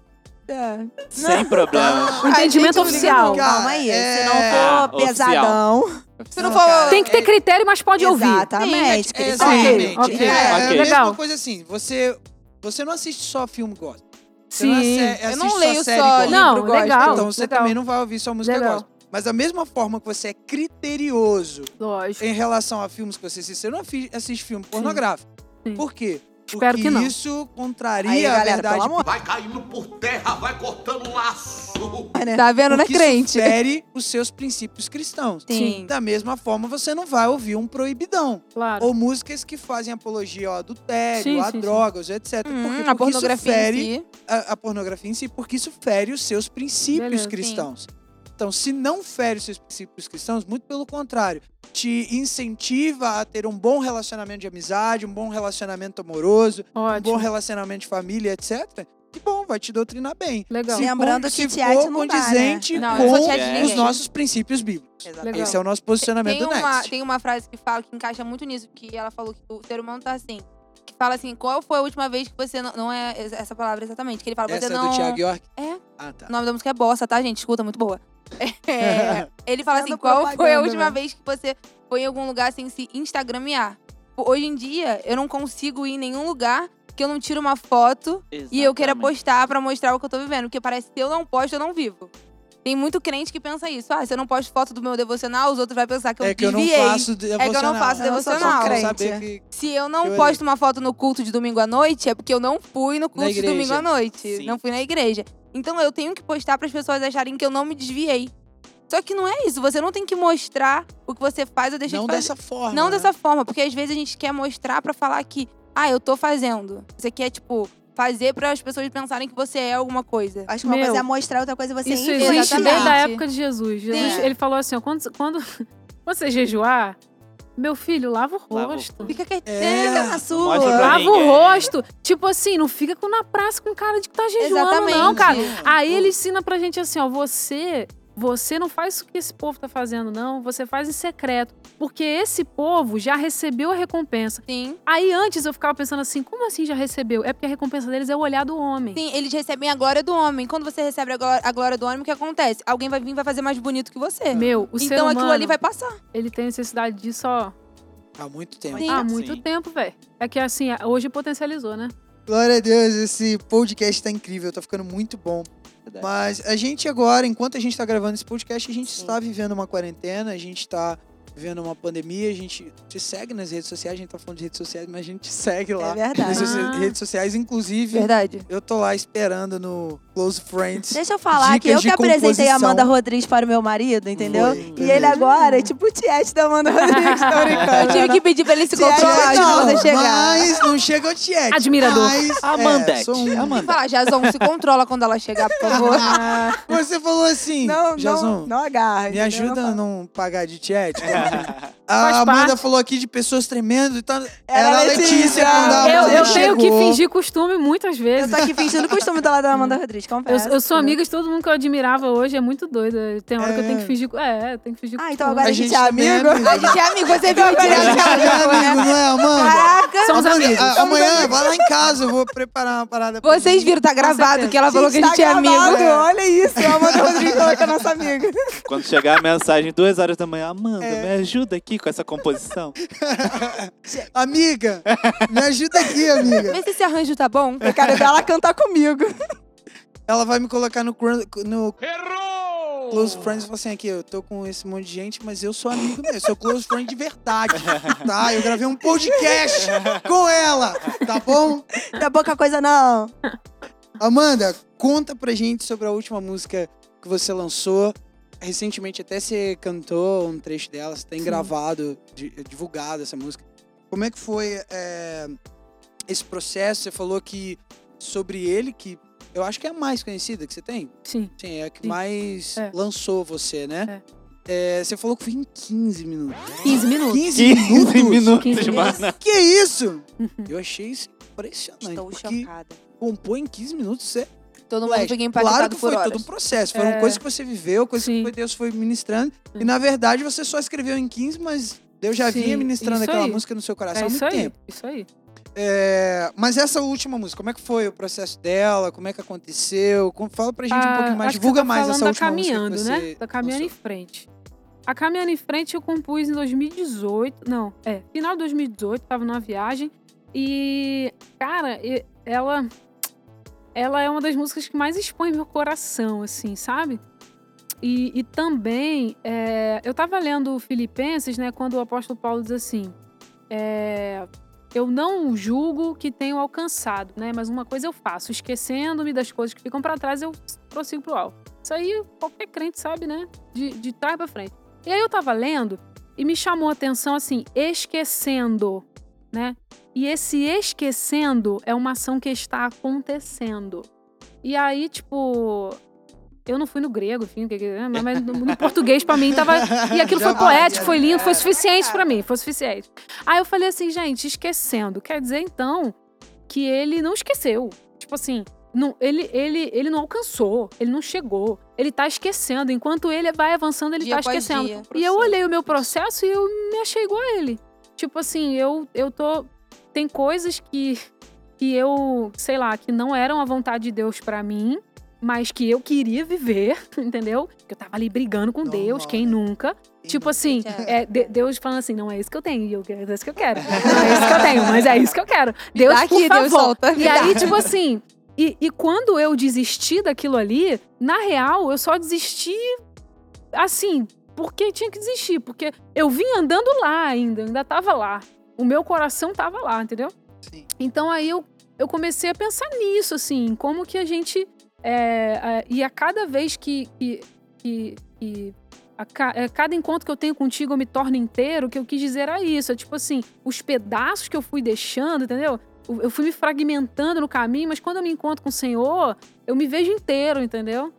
Speaker 6: É.
Speaker 2: Sem problema.
Speaker 5: O entendimento
Speaker 6: não liga,
Speaker 5: oficial.
Speaker 6: não.
Speaker 3: Calma aí,
Speaker 1: é-
Speaker 3: se não for pesadão.
Speaker 6: Se não
Speaker 1: Não,
Speaker 6: for.
Speaker 5: Tem que ter critério, mas pode ouvir.
Speaker 3: Exatamente.
Speaker 1: É,
Speaker 3: Cris.
Speaker 1: exatamente.
Speaker 5: Ok, ok.
Speaker 1: É, é a mesma
Speaker 5: Legal.
Speaker 1: coisa assim. Você, você não assiste só filme gospel. Você
Speaker 5: Sim.
Speaker 1: não asse-
Speaker 6: Eu não
Speaker 1: assiste
Speaker 6: leio
Speaker 1: série
Speaker 6: só
Speaker 1: gospel.
Speaker 6: livro
Speaker 5: Não,
Speaker 6: gospel.
Speaker 5: legal.
Speaker 1: Então você
Speaker 5: legal.
Speaker 1: também não vai ouvir só música
Speaker 5: Legal.
Speaker 1: gospel. Mas da mesma forma que você é criterioso
Speaker 5: Lógico.
Speaker 1: em relação a filmes que você assiste, você não assiste filme pornográfico.
Speaker 5: Sim.
Speaker 1: Por quê?
Speaker 5: Espero
Speaker 1: Porque
Speaker 5: que não.
Speaker 1: isso contraria
Speaker 3: Aí,
Speaker 1: a
Speaker 3: galera,
Speaker 1: verdade
Speaker 3: pelo amor.
Speaker 7: Vai caindo por terra, vai cortando laço.
Speaker 6: Tá vendo, né,
Speaker 1: porque isso
Speaker 6: crente?
Speaker 1: fere os seus princípios cristãos.
Speaker 6: Sim.
Speaker 1: Da mesma forma, você não vai ouvir um proibidão.
Speaker 5: Claro.
Speaker 1: Ou músicas que fazem apologia ao adultério,
Speaker 5: Sim,
Speaker 1: a
Speaker 5: sim, sim.
Speaker 1: drogas, etc.
Speaker 6: Hum,
Speaker 1: Por quê?
Speaker 6: a
Speaker 1: Porque isso fere
Speaker 6: em si.
Speaker 1: a, a pornografia em si, porque isso fere os seus princípios
Speaker 5: Beleza, sim.
Speaker 1: Então, se não fere os seus princípios cristãos, muito pelo contrário, te incentiva a ter um bom relacionamento de amizade, um bom relacionamento amoroso, um bom
Speaker 5: Ótimo.
Speaker 1: relacionamento de família, etc. Que bom, vai te doutrinar bem.
Speaker 5: Legal.
Speaker 1: Se
Speaker 3: Lembrando que
Speaker 1: se
Speaker 3: não dá, né?
Speaker 1: condizente
Speaker 6: Não,
Speaker 1: com
Speaker 6: de
Speaker 1: os nossos princípios bíblicos.
Speaker 3: Exatamente.
Speaker 1: Esse é o nosso posicionamento
Speaker 6: Tem
Speaker 1: do
Speaker 6: uma,
Speaker 1: Next.
Speaker 6: tem uma frase que fala que encaixa muito nisso, que ela falou que o ser humano tá assim. Que fala assim, qual foi a última vez que você não. Não é essa palavra exatamente. Que ele fala,
Speaker 1: Essa
Speaker 6: você
Speaker 1: é
Speaker 6: não.
Speaker 1: do Thiago York?
Speaker 6: É.
Speaker 1: Ah, tá.
Speaker 6: O nome da música é Bossa, tá, gente? Escuta, muito boa. É, ele fala assim, qual foi a última
Speaker 3: né?
Speaker 6: vez que você foi em algum lugar sem se instagramear? Hoje em dia, eu não consigo ir em nenhum lugar que eu não tiro uma foto e eu queira
Speaker 2: Exatamente.
Speaker 6: postar pra mostrar o que eu tô vivendo. Porque parece que se eu não posto, eu não vivo. Tem muito crente que pensa isso. Ah, se eu não posto foto do meu devocional, os outros vão pensar que eu
Speaker 1: é que eu não
Speaker 6: desviei.
Speaker 1: faço devocional.
Speaker 6: que eu não faço
Speaker 3: Eu não
Speaker 6: devocional.
Speaker 1: que
Speaker 6: Se eu não
Speaker 1: Eu
Speaker 6: posto uma foto no culto de domingo à noite, é porque eu não fui no culto de domingo à noite.
Speaker 2: Sim.
Speaker 6: Não fui na igreja. Então eu tenho que postar para as pessoas acharem que eu não me desviei. Só que não é isso. Você não tem que mostrar o que você faz ou deixa
Speaker 1: não
Speaker 6: de fazer.
Speaker 1: dessa forma.
Speaker 6: Não
Speaker 1: né?
Speaker 6: dessa forma, porque às vezes a gente quer mostrar pra falar que, ah, eu tô fazendo. Você quer, tipo, fazer para as pessoas pensarem que você é alguma coisa.
Speaker 3: Acho que uma
Speaker 5: Meu,
Speaker 3: coisa é mostrar, outra coisa é você
Speaker 5: Isso existe
Speaker 6: Exatamente.
Speaker 5: desde a época de Jesus. Jesus,
Speaker 3: Sim.
Speaker 5: ele falou assim, ó, quando, quando, quando você jejuar, meu filho, lava o
Speaker 2: Lava
Speaker 5: rosto.
Speaker 6: Fica quietinho.
Speaker 1: É.
Speaker 3: Fica na sua.
Speaker 5: Lava o rosto. Tipo assim, não fica com na praça com cara de que tá jejuando,
Speaker 6: Exatamente.
Speaker 5: não, cara. Aí ele ensina pra gente assim, ó, você, você não faz o que esse povo tá fazendo, não. Você faz em secreto. Porque esse povo já recebeu a recompensa.
Speaker 6: Sim.
Speaker 5: Aí antes eu ficava pensando assim, como assim já recebeu? É porque a recompensa deles é o olhar do homem.
Speaker 6: Sim, eles recebem a glória do homem. Quando você recebe a glória, do homem, o que acontece? Alguém vai vir e vai fazer mais bonito que você.
Speaker 5: Meu, o ser
Speaker 6: então
Speaker 5: humano,
Speaker 6: aquilo ali vai passar.
Speaker 5: ele tem necessidade disso, ó,
Speaker 1: Há muito tempo.
Speaker 6: Sim.
Speaker 5: há muito
Speaker 2: Sim.
Speaker 5: tempo, velho. É que assim, hoje potencializou, né?
Speaker 1: Glória a Deus, esse podcast tá incrível, tá ficando muito bom. Mas a gente agora, enquanto a gente tá gravando esse podcast, a gente
Speaker 6: Sim.
Speaker 1: está vivendo uma quarentena, a gente tá vivendo uma pandemia, a gente te segue nas redes sociais, a gente tá falando de redes sociais, mas a gente te segue lá
Speaker 3: É
Speaker 1: nas
Speaker 3: verdade.
Speaker 5: Ah.
Speaker 1: redes sociais, inclusive
Speaker 6: Verdade.
Speaker 1: eu tô lá esperando no Close Friends.
Speaker 3: Deixa eu falar que eu que apresentei a. Amanda Rodrigues para o meu marido, entendeu?
Speaker 1: Foi,
Speaker 3: e ele agora é tipo o tiete da Amanda Rodrigues, tô
Speaker 6: Eu tive que pedir pra ele se
Speaker 3: Tiete,
Speaker 6: controlar de
Speaker 1: não,
Speaker 6: você chegar.
Speaker 1: mas não chega ao Tiete.
Speaker 5: Admirador.
Speaker 1: mas,
Speaker 2: Amandete.
Speaker 1: é, sou um-
Speaker 2: Amanda.
Speaker 6: falar, Jason, se controla quando ela chegar, por favor.
Speaker 5: Ah,
Speaker 1: Você falou assim,
Speaker 3: Não,
Speaker 1: Jason,
Speaker 3: não, não agarra.
Speaker 1: Me ajuda a
Speaker 3: fala.
Speaker 1: não pagar de.
Speaker 5: Faz
Speaker 1: a Amanda
Speaker 5: parte.
Speaker 1: falou aqui de pessoas tremendo e tal. Era,
Speaker 3: Era
Speaker 1: a
Speaker 3: a
Speaker 1: Letícia,
Speaker 3: Letícia.
Speaker 1: quando a
Speaker 5: eu
Speaker 1: Amanda
Speaker 5: eu tenho que fingir costume muitas
Speaker 3: Eu
Speaker 5: vezes.
Speaker 3: tô aqui fingindo costume do lado da Amanda Rodrigues,
Speaker 5: Eu,
Speaker 3: confesso.
Speaker 5: eu sou
Speaker 3: entendeu?
Speaker 5: amiga de todo mundo que eu admirava hoje, é muito doido. Tem hora que eu tenho que
Speaker 1: É.
Speaker 5: fingir. É, eu tenho que fingir
Speaker 3: Ah, então
Speaker 5: costume.
Speaker 3: agora a
Speaker 1: A
Speaker 3: gente,
Speaker 1: gente
Speaker 3: é
Speaker 1: é
Speaker 3: amigo.
Speaker 1: amigo.
Speaker 6: A gente é amigo, você viu que
Speaker 1: A
Speaker 6: ele
Speaker 1: gente
Speaker 6: é
Speaker 1: é
Speaker 6: amigo, né?
Speaker 1: não é, Amanda?
Speaker 3: Caraca!
Speaker 5: Somos
Speaker 1: Amanda,
Speaker 5: amigos.
Speaker 1: a- amanhã, vai lá em casa, eu vou preparar uma parada pra
Speaker 6: Vocês viram, tá gravado que ela falou que a gente
Speaker 3: tá
Speaker 6: é amigo.
Speaker 3: Olha isso, a Amanda Rodrigues falou que é nossa amiga.
Speaker 2: Quando chegar a mensagem duas horas da manhã, Amanda,
Speaker 1: É.
Speaker 2: me ajuda aqui com essa composição.
Speaker 1: Amiga, me ajuda aqui, amiga.
Speaker 6: Vê se esse arranjo tá bom.
Speaker 3: Eu quero ver ela cantar comigo.
Speaker 1: Ela vai me colocar no, no
Speaker 7: Errou!
Speaker 1: Close Friends e falar assim, aqui, eu tô com esse monte de gente, mas eu sou amigo mesmo, eu sou Close Friend de verdade, tá? Eu gravei um podcast com ela, tá bom?
Speaker 3: Não é pouca coisa, não.
Speaker 1: Amanda, conta pra gente sobre a última música que você lançou. Recentemente até você cantou um trecho dela, você tem
Speaker 5: Sim.
Speaker 1: gravado, di- divulgado essa música. Como é que foi é, esse processo? Você falou que sobre ele, que eu acho que é a mais conhecida que você tem.
Speaker 5: Sim.
Speaker 1: Sim, é a que
Speaker 5: Sim.
Speaker 1: mais
Speaker 5: É.
Speaker 1: lançou você, né? É, você falou que foi em 15 minutos.
Speaker 5: 15 minutos.
Speaker 1: 15,
Speaker 2: 15
Speaker 1: minutos?
Speaker 2: minutos,
Speaker 5: 15 minutos.
Speaker 2: mano.
Speaker 1: Que isso? Eu achei isso impressionante.
Speaker 3: Estou chocada.
Speaker 1: compor em 15 minutos, você
Speaker 6: Todo mundo fica
Speaker 1: Claro
Speaker 6: impactado
Speaker 1: que foi
Speaker 6: horas.
Speaker 1: todo um processo. Foram
Speaker 5: É.
Speaker 1: coisas que você viveu, coisas
Speaker 5: Sim.
Speaker 1: que Deus foi ministrando. E
Speaker 5: Sim.
Speaker 1: na verdade você só escreveu em 15, mas Deus já vinha
Speaker 5: Sim,
Speaker 1: ministrando
Speaker 5: isso
Speaker 1: aquela
Speaker 5: aí.
Speaker 1: música no seu coração
Speaker 5: É
Speaker 1: há
Speaker 5: isso
Speaker 1: muito
Speaker 5: aí.
Speaker 1: tempo.
Speaker 5: Isso aí.
Speaker 1: É, mas essa última música, como é que foi o processo dela? Como é que aconteceu? Fala pra gente um
Speaker 5: Ah,
Speaker 1: pouquinho mais, divulga
Speaker 5: tá
Speaker 1: mais essa
Speaker 5: da
Speaker 1: última
Speaker 5: Caminhando,
Speaker 1: música você
Speaker 5: né? Da Caminhando em
Speaker 1: lançou.
Speaker 5: Frente. A Caminhando em Frente eu compus em 2018. Não, é, final de 2018, tava numa viagem. E, cara, e- ela. Ela é uma das músicas que mais expõe meu coração, assim, sabe? E, e também, é, eu tava lendo Filipenses, né, quando o apóstolo Paulo diz assim: é, Eu não julgo que tenho alcançado, né, mas uma coisa eu faço, esquecendo-me das coisas que ficam pra trás, eu prossigo pro alto. Isso aí qualquer crente sabe, né? De, de trás pra frente. E aí eu tava lendo e me chamou a atenção assim, esquecendo, né? E esse esquecendo é uma ação que está acontecendo. E aí, tipo, eu não fui no grego, enfim, que- mas no, português pra mim tava. E aquilo foi poético, foi lindo, foi suficiente pra mim, foi suficiente. Aí eu falei assim, gente, esquecendo. Quer dizer, então, que ele não esqueceu. Tipo assim, não, ele, ele, ele não alcançou, ele não chegou. Ele tá esquecendo. Enquanto ele vai avançando, ele
Speaker 6: Dia
Speaker 5: tá esquecendo.
Speaker 6: dia.
Speaker 5: E eu olhei o meu processo e eu me achei igual a ele. Tipo assim, eu, eu tô. Tem coisas que, que eu, sei lá, que não eram a vontade de Deus pra mim, mas que eu queria viver, entendeu? Que eu tava ali brigando com
Speaker 1: Normal,
Speaker 5: Deus, quem
Speaker 1: né?
Speaker 5: nunca. Tipo assim,
Speaker 6: É.
Speaker 5: de- Deus falando assim, não é isso que eu tenho, e eu é isso que eu quero. Não é isso que eu tenho, mas é isso que eu quero. Deus,
Speaker 6: dá
Speaker 5: por
Speaker 6: aqui,
Speaker 5: favor.
Speaker 6: Deus solta.
Speaker 5: E aí, tipo assim, e, e quando eu desisti daquilo ali, na real, eu só desisti assim, porque tinha que desistir, porque eu vim andando lá ainda, ainda tava lá. O meu coração tava lá, entendeu?
Speaker 1: Sim.
Speaker 5: Então aí eu, eu comecei a pensar nisso, assim, como que a gente. é, e a cada vez que. que, que, que a ca- é, cada encontro que eu tenho contigo eu me torno inteiro, o que eu quis dizer era isso. É tipo assim, os pedaços que eu fui deixando, entendeu? Eu eu fui me fragmentando no caminho, mas quando eu me encontro com o Senhor, eu me vejo inteiro, entendeu?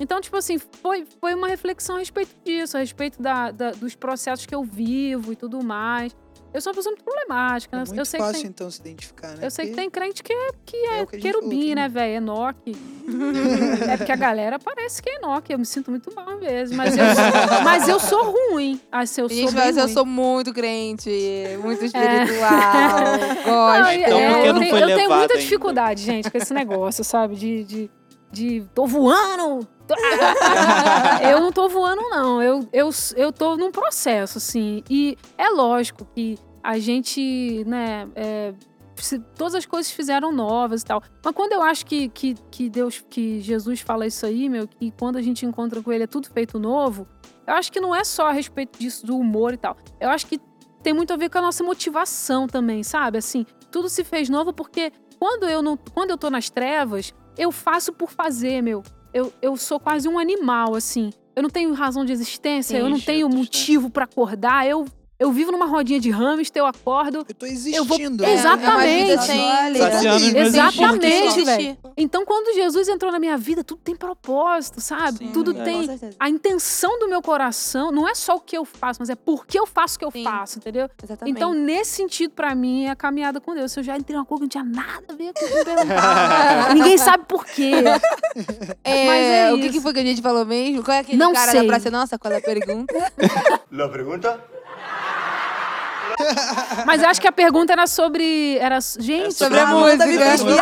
Speaker 5: Então, tipo assim, foi, foi uma reflexão a respeito disso, a respeito da, da- dos processos que eu vivo e tudo mais. Eu sou uma pessoa muito problemática,
Speaker 1: É
Speaker 5: né?
Speaker 1: muito
Speaker 5: eu sei que
Speaker 1: fácil,
Speaker 5: tem,
Speaker 1: então, se identificar, né?
Speaker 5: eu sei que tem crente que é, que é,
Speaker 1: é que a gente falou
Speaker 5: querubim,
Speaker 1: aqui,
Speaker 5: né,
Speaker 1: né?
Speaker 5: velho? Enoque. é porque a galera parece que é Enoque. Eu me sinto muito mal às vezes. Mas eu, mas eu sou ruim. Ah, se eu sou
Speaker 6: Gente,
Speaker 5: bem
Speaker 6: mas eu
Speaker 5: ruim. É.
Speaker 6: sou muito crente, muito espiritual, gosto.
Speaker 5: Não,
Speaker 2: Então,
Speaker 5: é,
Speaker 2: que
Speaker 5: eu,
Speaker 2: não
Speaker 5: tenho, eu tenho muita
Speaker 2: ainda?
Speaker 5: dificuldade, gente, com esse negócio, sabe? De, de, de tô voando. eu não tô voando, não. Eu, eu, eu tô num processo, assim. E é lógico que a gente, né, é, todas as coisas fizeram novas e tal. Mas quando eu acho que, que, que Deus, que Jesus fala isso aí, meu, que quando a gente encontra com ele é tudo feito novo, eu acho que não é só a respeito disso, do humor e tal. Eu acho que tem muito a ver com a nossa motivação também, sabe? Assim, tudo se fez novo porque quando eu não, quando eu tô nas trevas, eu faço por fazer, meu. Eu, eu sou quase um animal, assim. Eu não tenho razão de existência, eu não tenho motivo pra acordar. Eu, eu vivo numa rodinha de hamster, eu acordo.
Speaker 1: Eu tô
Speaker 5: Eu vou-
Speaker 1: existindo.
Speaker 5: Exatamente.
Speaker 6: É,
Speaker 5: Exatamente,
Speaker 2: instintos.
Speaker 5: velho. Então, quando Jesus entrou na minha vida, tudo tem propósito, sabe?
Speaker 2: Sim,
Speaker 5: tudo
Speaker 2: é.
Speaker 5: tem a intenção do meu coração. Não é só o que eu faço, mas é por que eu faço o que eu
Speaker 6: Sim.
Speaker 5: faço, entendeu?
Speaker 6: Exatamente.
Speaker 5: Então, nesse sentido, pra mim, é a caminhada com Deus. Se eu já entrei numa coisa que não tinha nada a ver com o. Ninguém sabe por quê.
Speaker 6: É,
Speaker 5: Mas é
Speaker 6: o que,
Speaker 5: isso.
Speaker 6: que foi que a gente falou mesmo? Qual é aquele
Speaker 5: Não
Speaker 6: cara
Speaker 5: sei.
Speaker 6: da praça? Nossa, qual é a pergunta?
Speaker 7: La pregunta?
Speaker 5: Mas eu acho que a pergunta era sobre. Era, gente,
Speaker 6: sobre a música.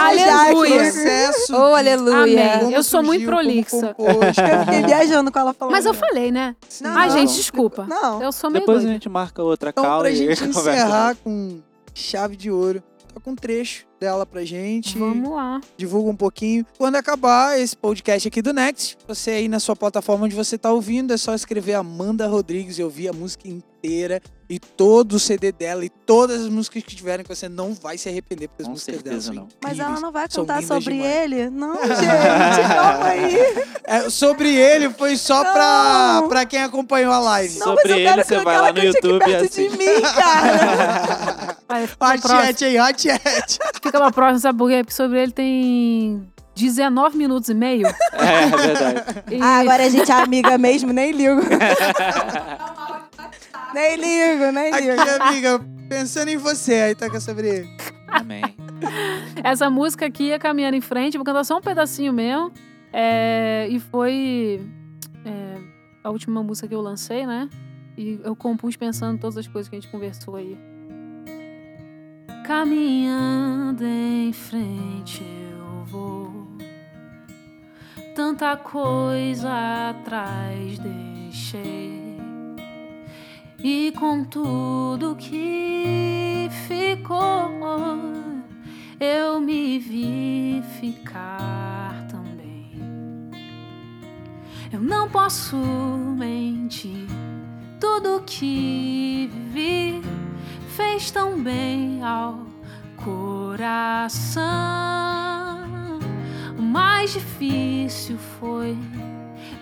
Speaker 5: Aleluia.
Speaker 1: Processo
Speaker 6: Oh, aleluia.
Speaker 1: como
Speaker 5: Eu sou muito prolixa.
Speaker 3: Eu fiquei viajando com ela falando.
Speaker 5: Mas eu falei, né?
Speaker 3: Não,
Speaker 5: Ai,
Speaker 3: não.
Speaker 5: gente, desculpa.
Speaker 3: Não.
Speaker 5: Eu sou meio
Speaker 2: Depois a
Speaker 5: doida.
Speaker 2: gente marca outra
Speaker 1: Então,
Speaker 2: cala
Speaker 1: pra
Speaker 2: e
Speaker 1: gente
Speaker 2: conversa.
Speaker 1: encerrar com chave de ouro, toca um trecho dela pra gente.
Speaker 5: Vamos lá.
Speaker 1: divulga um pouquinho. Quando acabar esse podcast aqui do Next, você aí na sua plataforma onde você tá ouvindo, é só escrever Amanda Rodrigues e ouvir a música inteira. e todo o CD dela e todas as músicas que tiverem que você não vai se arrepender porque as
Speaker 2: Com
Speaker 1: músicas dela são
Speaker 2: não.
Speaker 3: Mas ela não vai cantar sobre
Speaker 1: demais.
Speaker 3: ele? Não, gente, calma aí.
Speaker 1: É, sobre ele foi só pra,
Speaker 3: Não.
Speaker 1: pra quem acompanhou a live.
Speaker 3: Não,
Speaker 2: Sobre
Speaker 3: mas eu
Speaker 2: ele, você vai lá no YouTube e
Speaker 3: perto de
Speaker 2: assiste.
Speaker 3: mim, cara.
Speaker 5: Aí,
Speaker 1: Hot chat aí, hot chat.
Speaker 5: Fica pra próxima, sabe por quê? Porque sobre ele tem 19 minutos e meio.
Speaker 2: É, é verdade.
Speaker 5: E
Speaker 3: Ah, agora a gente é amiga mesmo, nem ligo. nem ligo, nem
Speaker 1: Aqui,
Speaker 3: ligo.
Speaker 1: amiga, pensando em você, aí toca sobre ele.
Speaker 2: Amém.
Speaker 5: essa música aqui ia caminhando em frente, vou cantar só um pedacinho mesmo. É, e foi é, a última música que eu lancei, né? E eu compus pensando em todas as coisas que a gente conversou aí. Caminhando em frente eu vou, tanta coisa atrás deixei, e com tudo que ficou, eu me vi ficar também. Eu não posso mentir, tudo que vivi fez tão bem ao coração. O mais difícil foi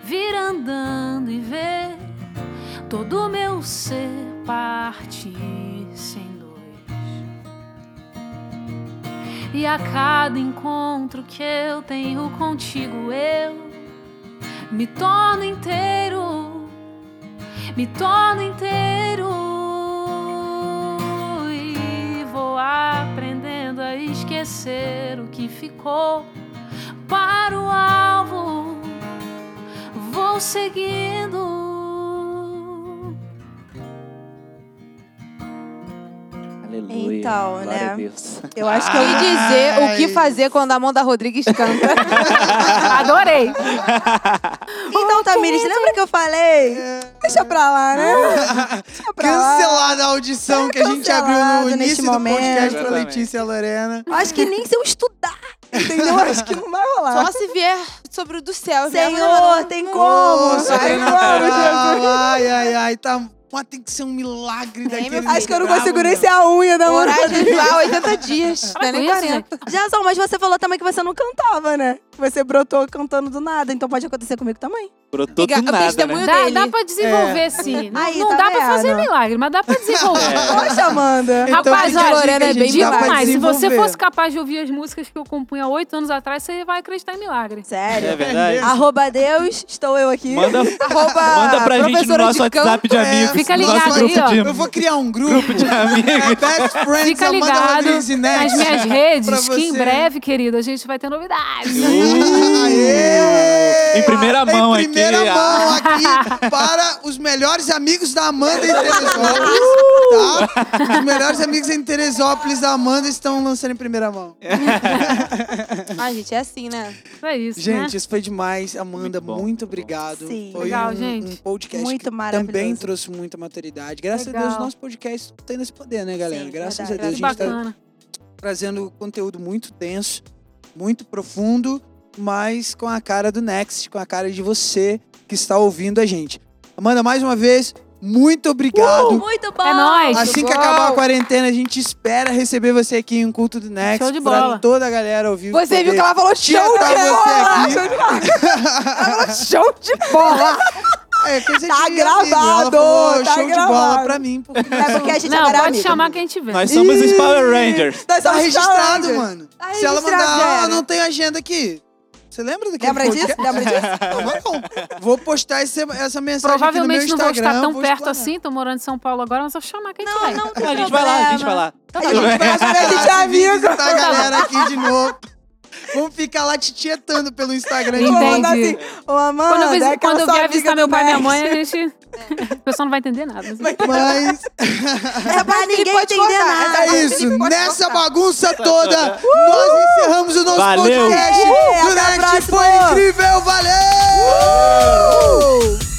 Speaker 5: vir andando e ver todo o meu ser partir sem dois. E a cada encontro que eu tenho contigo, eu me torno inteiro, me torno inteiro. Esquecer o que ficou para o alvo. Vou seguindo.
Speaker 2: Aleluia.
Speaker 3: Então,
Speaker 2: Glória
Speaker 3: né?
Speaker 2: a Deus.
Speaker 3: Eu acho que eu
Speaker 6: E dizer o que fazer quando a Amanda Rodrigues canta.
Speaker 5: Adorei!
Speaker 3: Então, Tamires, lembra que eu falei? Deixa pra lá, né? Deixa pra lá.
Speaker 1: Cancelada a audição que a gente abriu no
Speaker 3: neste
Speaker 1: início do podcast pra. Letícia e Lorena.
Speaker 3: Acho que nem se eu estudar, entendeu? Acho que não vai rolar.
Speaker 6: Só se vier sobre o do céu.
Speaker 3: Senhor, tem como.
Speaker 1: Ô,
Speaker 3: Ai.
Speaker 1: Ai, ai, ai, tá. Mas tem que ser um milagre daquele.
Speaker 3: Acho que eu não consigo nem ser a unha da
Speaker 6: e jejuar 80 dias. Não é nem
Speaker 5: com isso,
Speaker 6: 40.
Speaker 3: Jason, mas você falou também que você não cantava, né? Você brotou cantando do nada, então pode acontecer comigo também.
Speaker 2: Brotou
Speaker 6: Amiga,
Speaker 2: do nada,
Speaker 6: testemunho
Speaker 2: né?
Speaker 5: Dá,
Speaker 6: dele.
Speaker 5: dá pra desenvolver, sim. Não,
Speaker 3: Aí,
Speaker 5: não
Speaker 3: tá
Speaker 5: dá pra
Speaker 3: vendo?
Speaker 5: fazer milagre, mas dá pra desenvolver.
Speaker 3: Poxa, Amanda.
Speaker 1: Então,
Speaker 5: Rapaz,
Speaker 1: fica a
Speaker 5: olha,
Speaker 6: Lorena é bem
Speaker 5: Digo
Speaker 1: pra
Speaker 5: mais, se você fosse capaz de ouvir as músicas que eu compunha oito anos atrás, você vai acreditar em milagre.
Speaker 3: Sério.
Speaker 2: É verdade.
Speaker 3: Arroba Deus, estou eu aqui.
Speaker 2: Manda,
Speaker 6: Arroba
Speaker 2: manda pra gente no
Speaker 6: professora
Speaker 2: nosso
Speaker 6: de
Speaker 2: WhatsApp de amigos.
Speaker 5: Fica ligado
Speaker 2: nosso
Speaker 5: aí, ó.
Speaker 1: Eu vou criar um grupo,
Speaker 2: grupo de amigos.
Speaker 1: Best Friends
Speaker 5: Fica
Speaker 1: Amanda
Speaker 5: ligado
Speaker 1: e
Speaker 5: nas minhas redes, que em breve, querido, a gente vai ter novidades.
Speaker 1: Aê!
Speaker 2: Em primeira mão
Speaker 1: em
Speaker 2: aqui,
Speaker 1: primeira
Speaker 2: ah.
Speaker 1: mão aqui para os melhores amigos da Amanda em Teresópolis, tá? Os melhores amigos em Teresópolis da Amanda estão lançando em primeira mão.
Speaker 6: Ai, gente, é assim, né?
Speaker 5: É isso,
Speaker 1: Gente,
Speaker 5: né?
Speaker 1: isso foi demais. Amanda,
Speaker 2: Muito
Speaker 1: muito,
Speaker 2: muito
Speaker 1: obrigado.
Speaker 3: Sim.
Speaker 1: Foi
Speaker 5: Legal,
Speaker 1: um,
Speaker 5: gente.
Speaker 1: um podcast
Speaker 3: Muito
Speaker 1: que também trouxe muita maturidade. Graças a
Speaker 5: Legal.
Speaker 1: Deus, nosso podcast tem esse poder, né, galera?
Speaker 3: Sim,
Speaker 1: Graças
Speaker 3: verdade.
Speaker 1: a Deus, a gente tá
Speaker 5: bacana.
Speaker 1: trazendo conteúdo muito denso, muito profundo, mas com a cara do Next, com a cara de você que está ouvindo a gente. Amanda, mais uma vez, muito obrigado.
Speaker 3: Muito bom.
Speaker 5: É nóis.
Speaker 1: Assim que acabar a quarentena, a gente espera receber você aqui em um culto do Next.
Speaker 5: Show de
Speaker 1: pra
Speaker 5: bola.
Speaker 1: toda a galera ouvir.
Speaker 6: Você viu que ela falou show de bola! Show de bola! Ela falou show de bola!
Speaker 1: É, coisa
Speaker 3: Tá
Speaker 1: de amigo.
Speaker 3: gravado,
Speaker 1: falou
Speaker 3: tá
Speaker 1: show de bola
Speaker 3: gravado.
Speaker 1: pra mim. Porque
Speaker 3: É porque a gente
Speaker 5: Não,
Speaker 3: agora é
Speaker 5: pode
Speaker 3: amigo.
Speaker 5: chamar quem tiver.
Speaker 2: Nós somos os Power Rangers.
Speaker 3: Nós
Speaker 1: Tá registrado, mano.
Speaker 3: Tá
Speaker 1: Se ela mandar, ah, não tem agenda aqui. Você lembra daquele
Speaker 3: Lembra disso? Lembra disso?
Speaker 1: Não, não. Vou postar esse- essa mensagem
Speaker 5: Provavelmente
Speaker 1: aqui
Speaker 5: não
Speaker 1: no meu
Speaker 5: vou
Speaker 1: Instagram.
Speaker 5: estar tão
Speaker 1: vou
Speaker 5: perto
Speaker 1: explanar.
Speaker 5: assim, tô morando em São Paulo agora, mas vou chamar quem
Speaker 3: Não,
Speaker 5: tiver.
Speaker 3: não tem
Speaker 2: A gente vai lá, a gente vai lá.
Speaker 3: A gente vai a gente é
Speaker 1: esperar
Speaker 3: amigo.
Speaker 1: visitar a galera aqui de novo. Vamos ficar lá te tietando pelo Instagram.
Speaker 5: Entendi.
Speaker 3: Vamos assim, ô Amanda,
Speaker 5: quando eu,
Speaker 3: é
Speaker 5: quando eu vier visitar meu pai e minha mãe, a gente... O pessoal não vai entender nada. Assim.
Speaker 1: Mas...
Speaker 3: é pra ninguém
Speaker 6: pode
Speaker 3: entender nada.
Speaker 1: É isso. Nessa
Speaker 6: cortar.
Speaker 1: bagunça toda, uh! nós encerramos o nosso
Speaker 2: Valeu.
Speaker 1: podcast.
Speaker 3: Uh!
Speaker 1: Durante foi incrível. Valeu! Uh!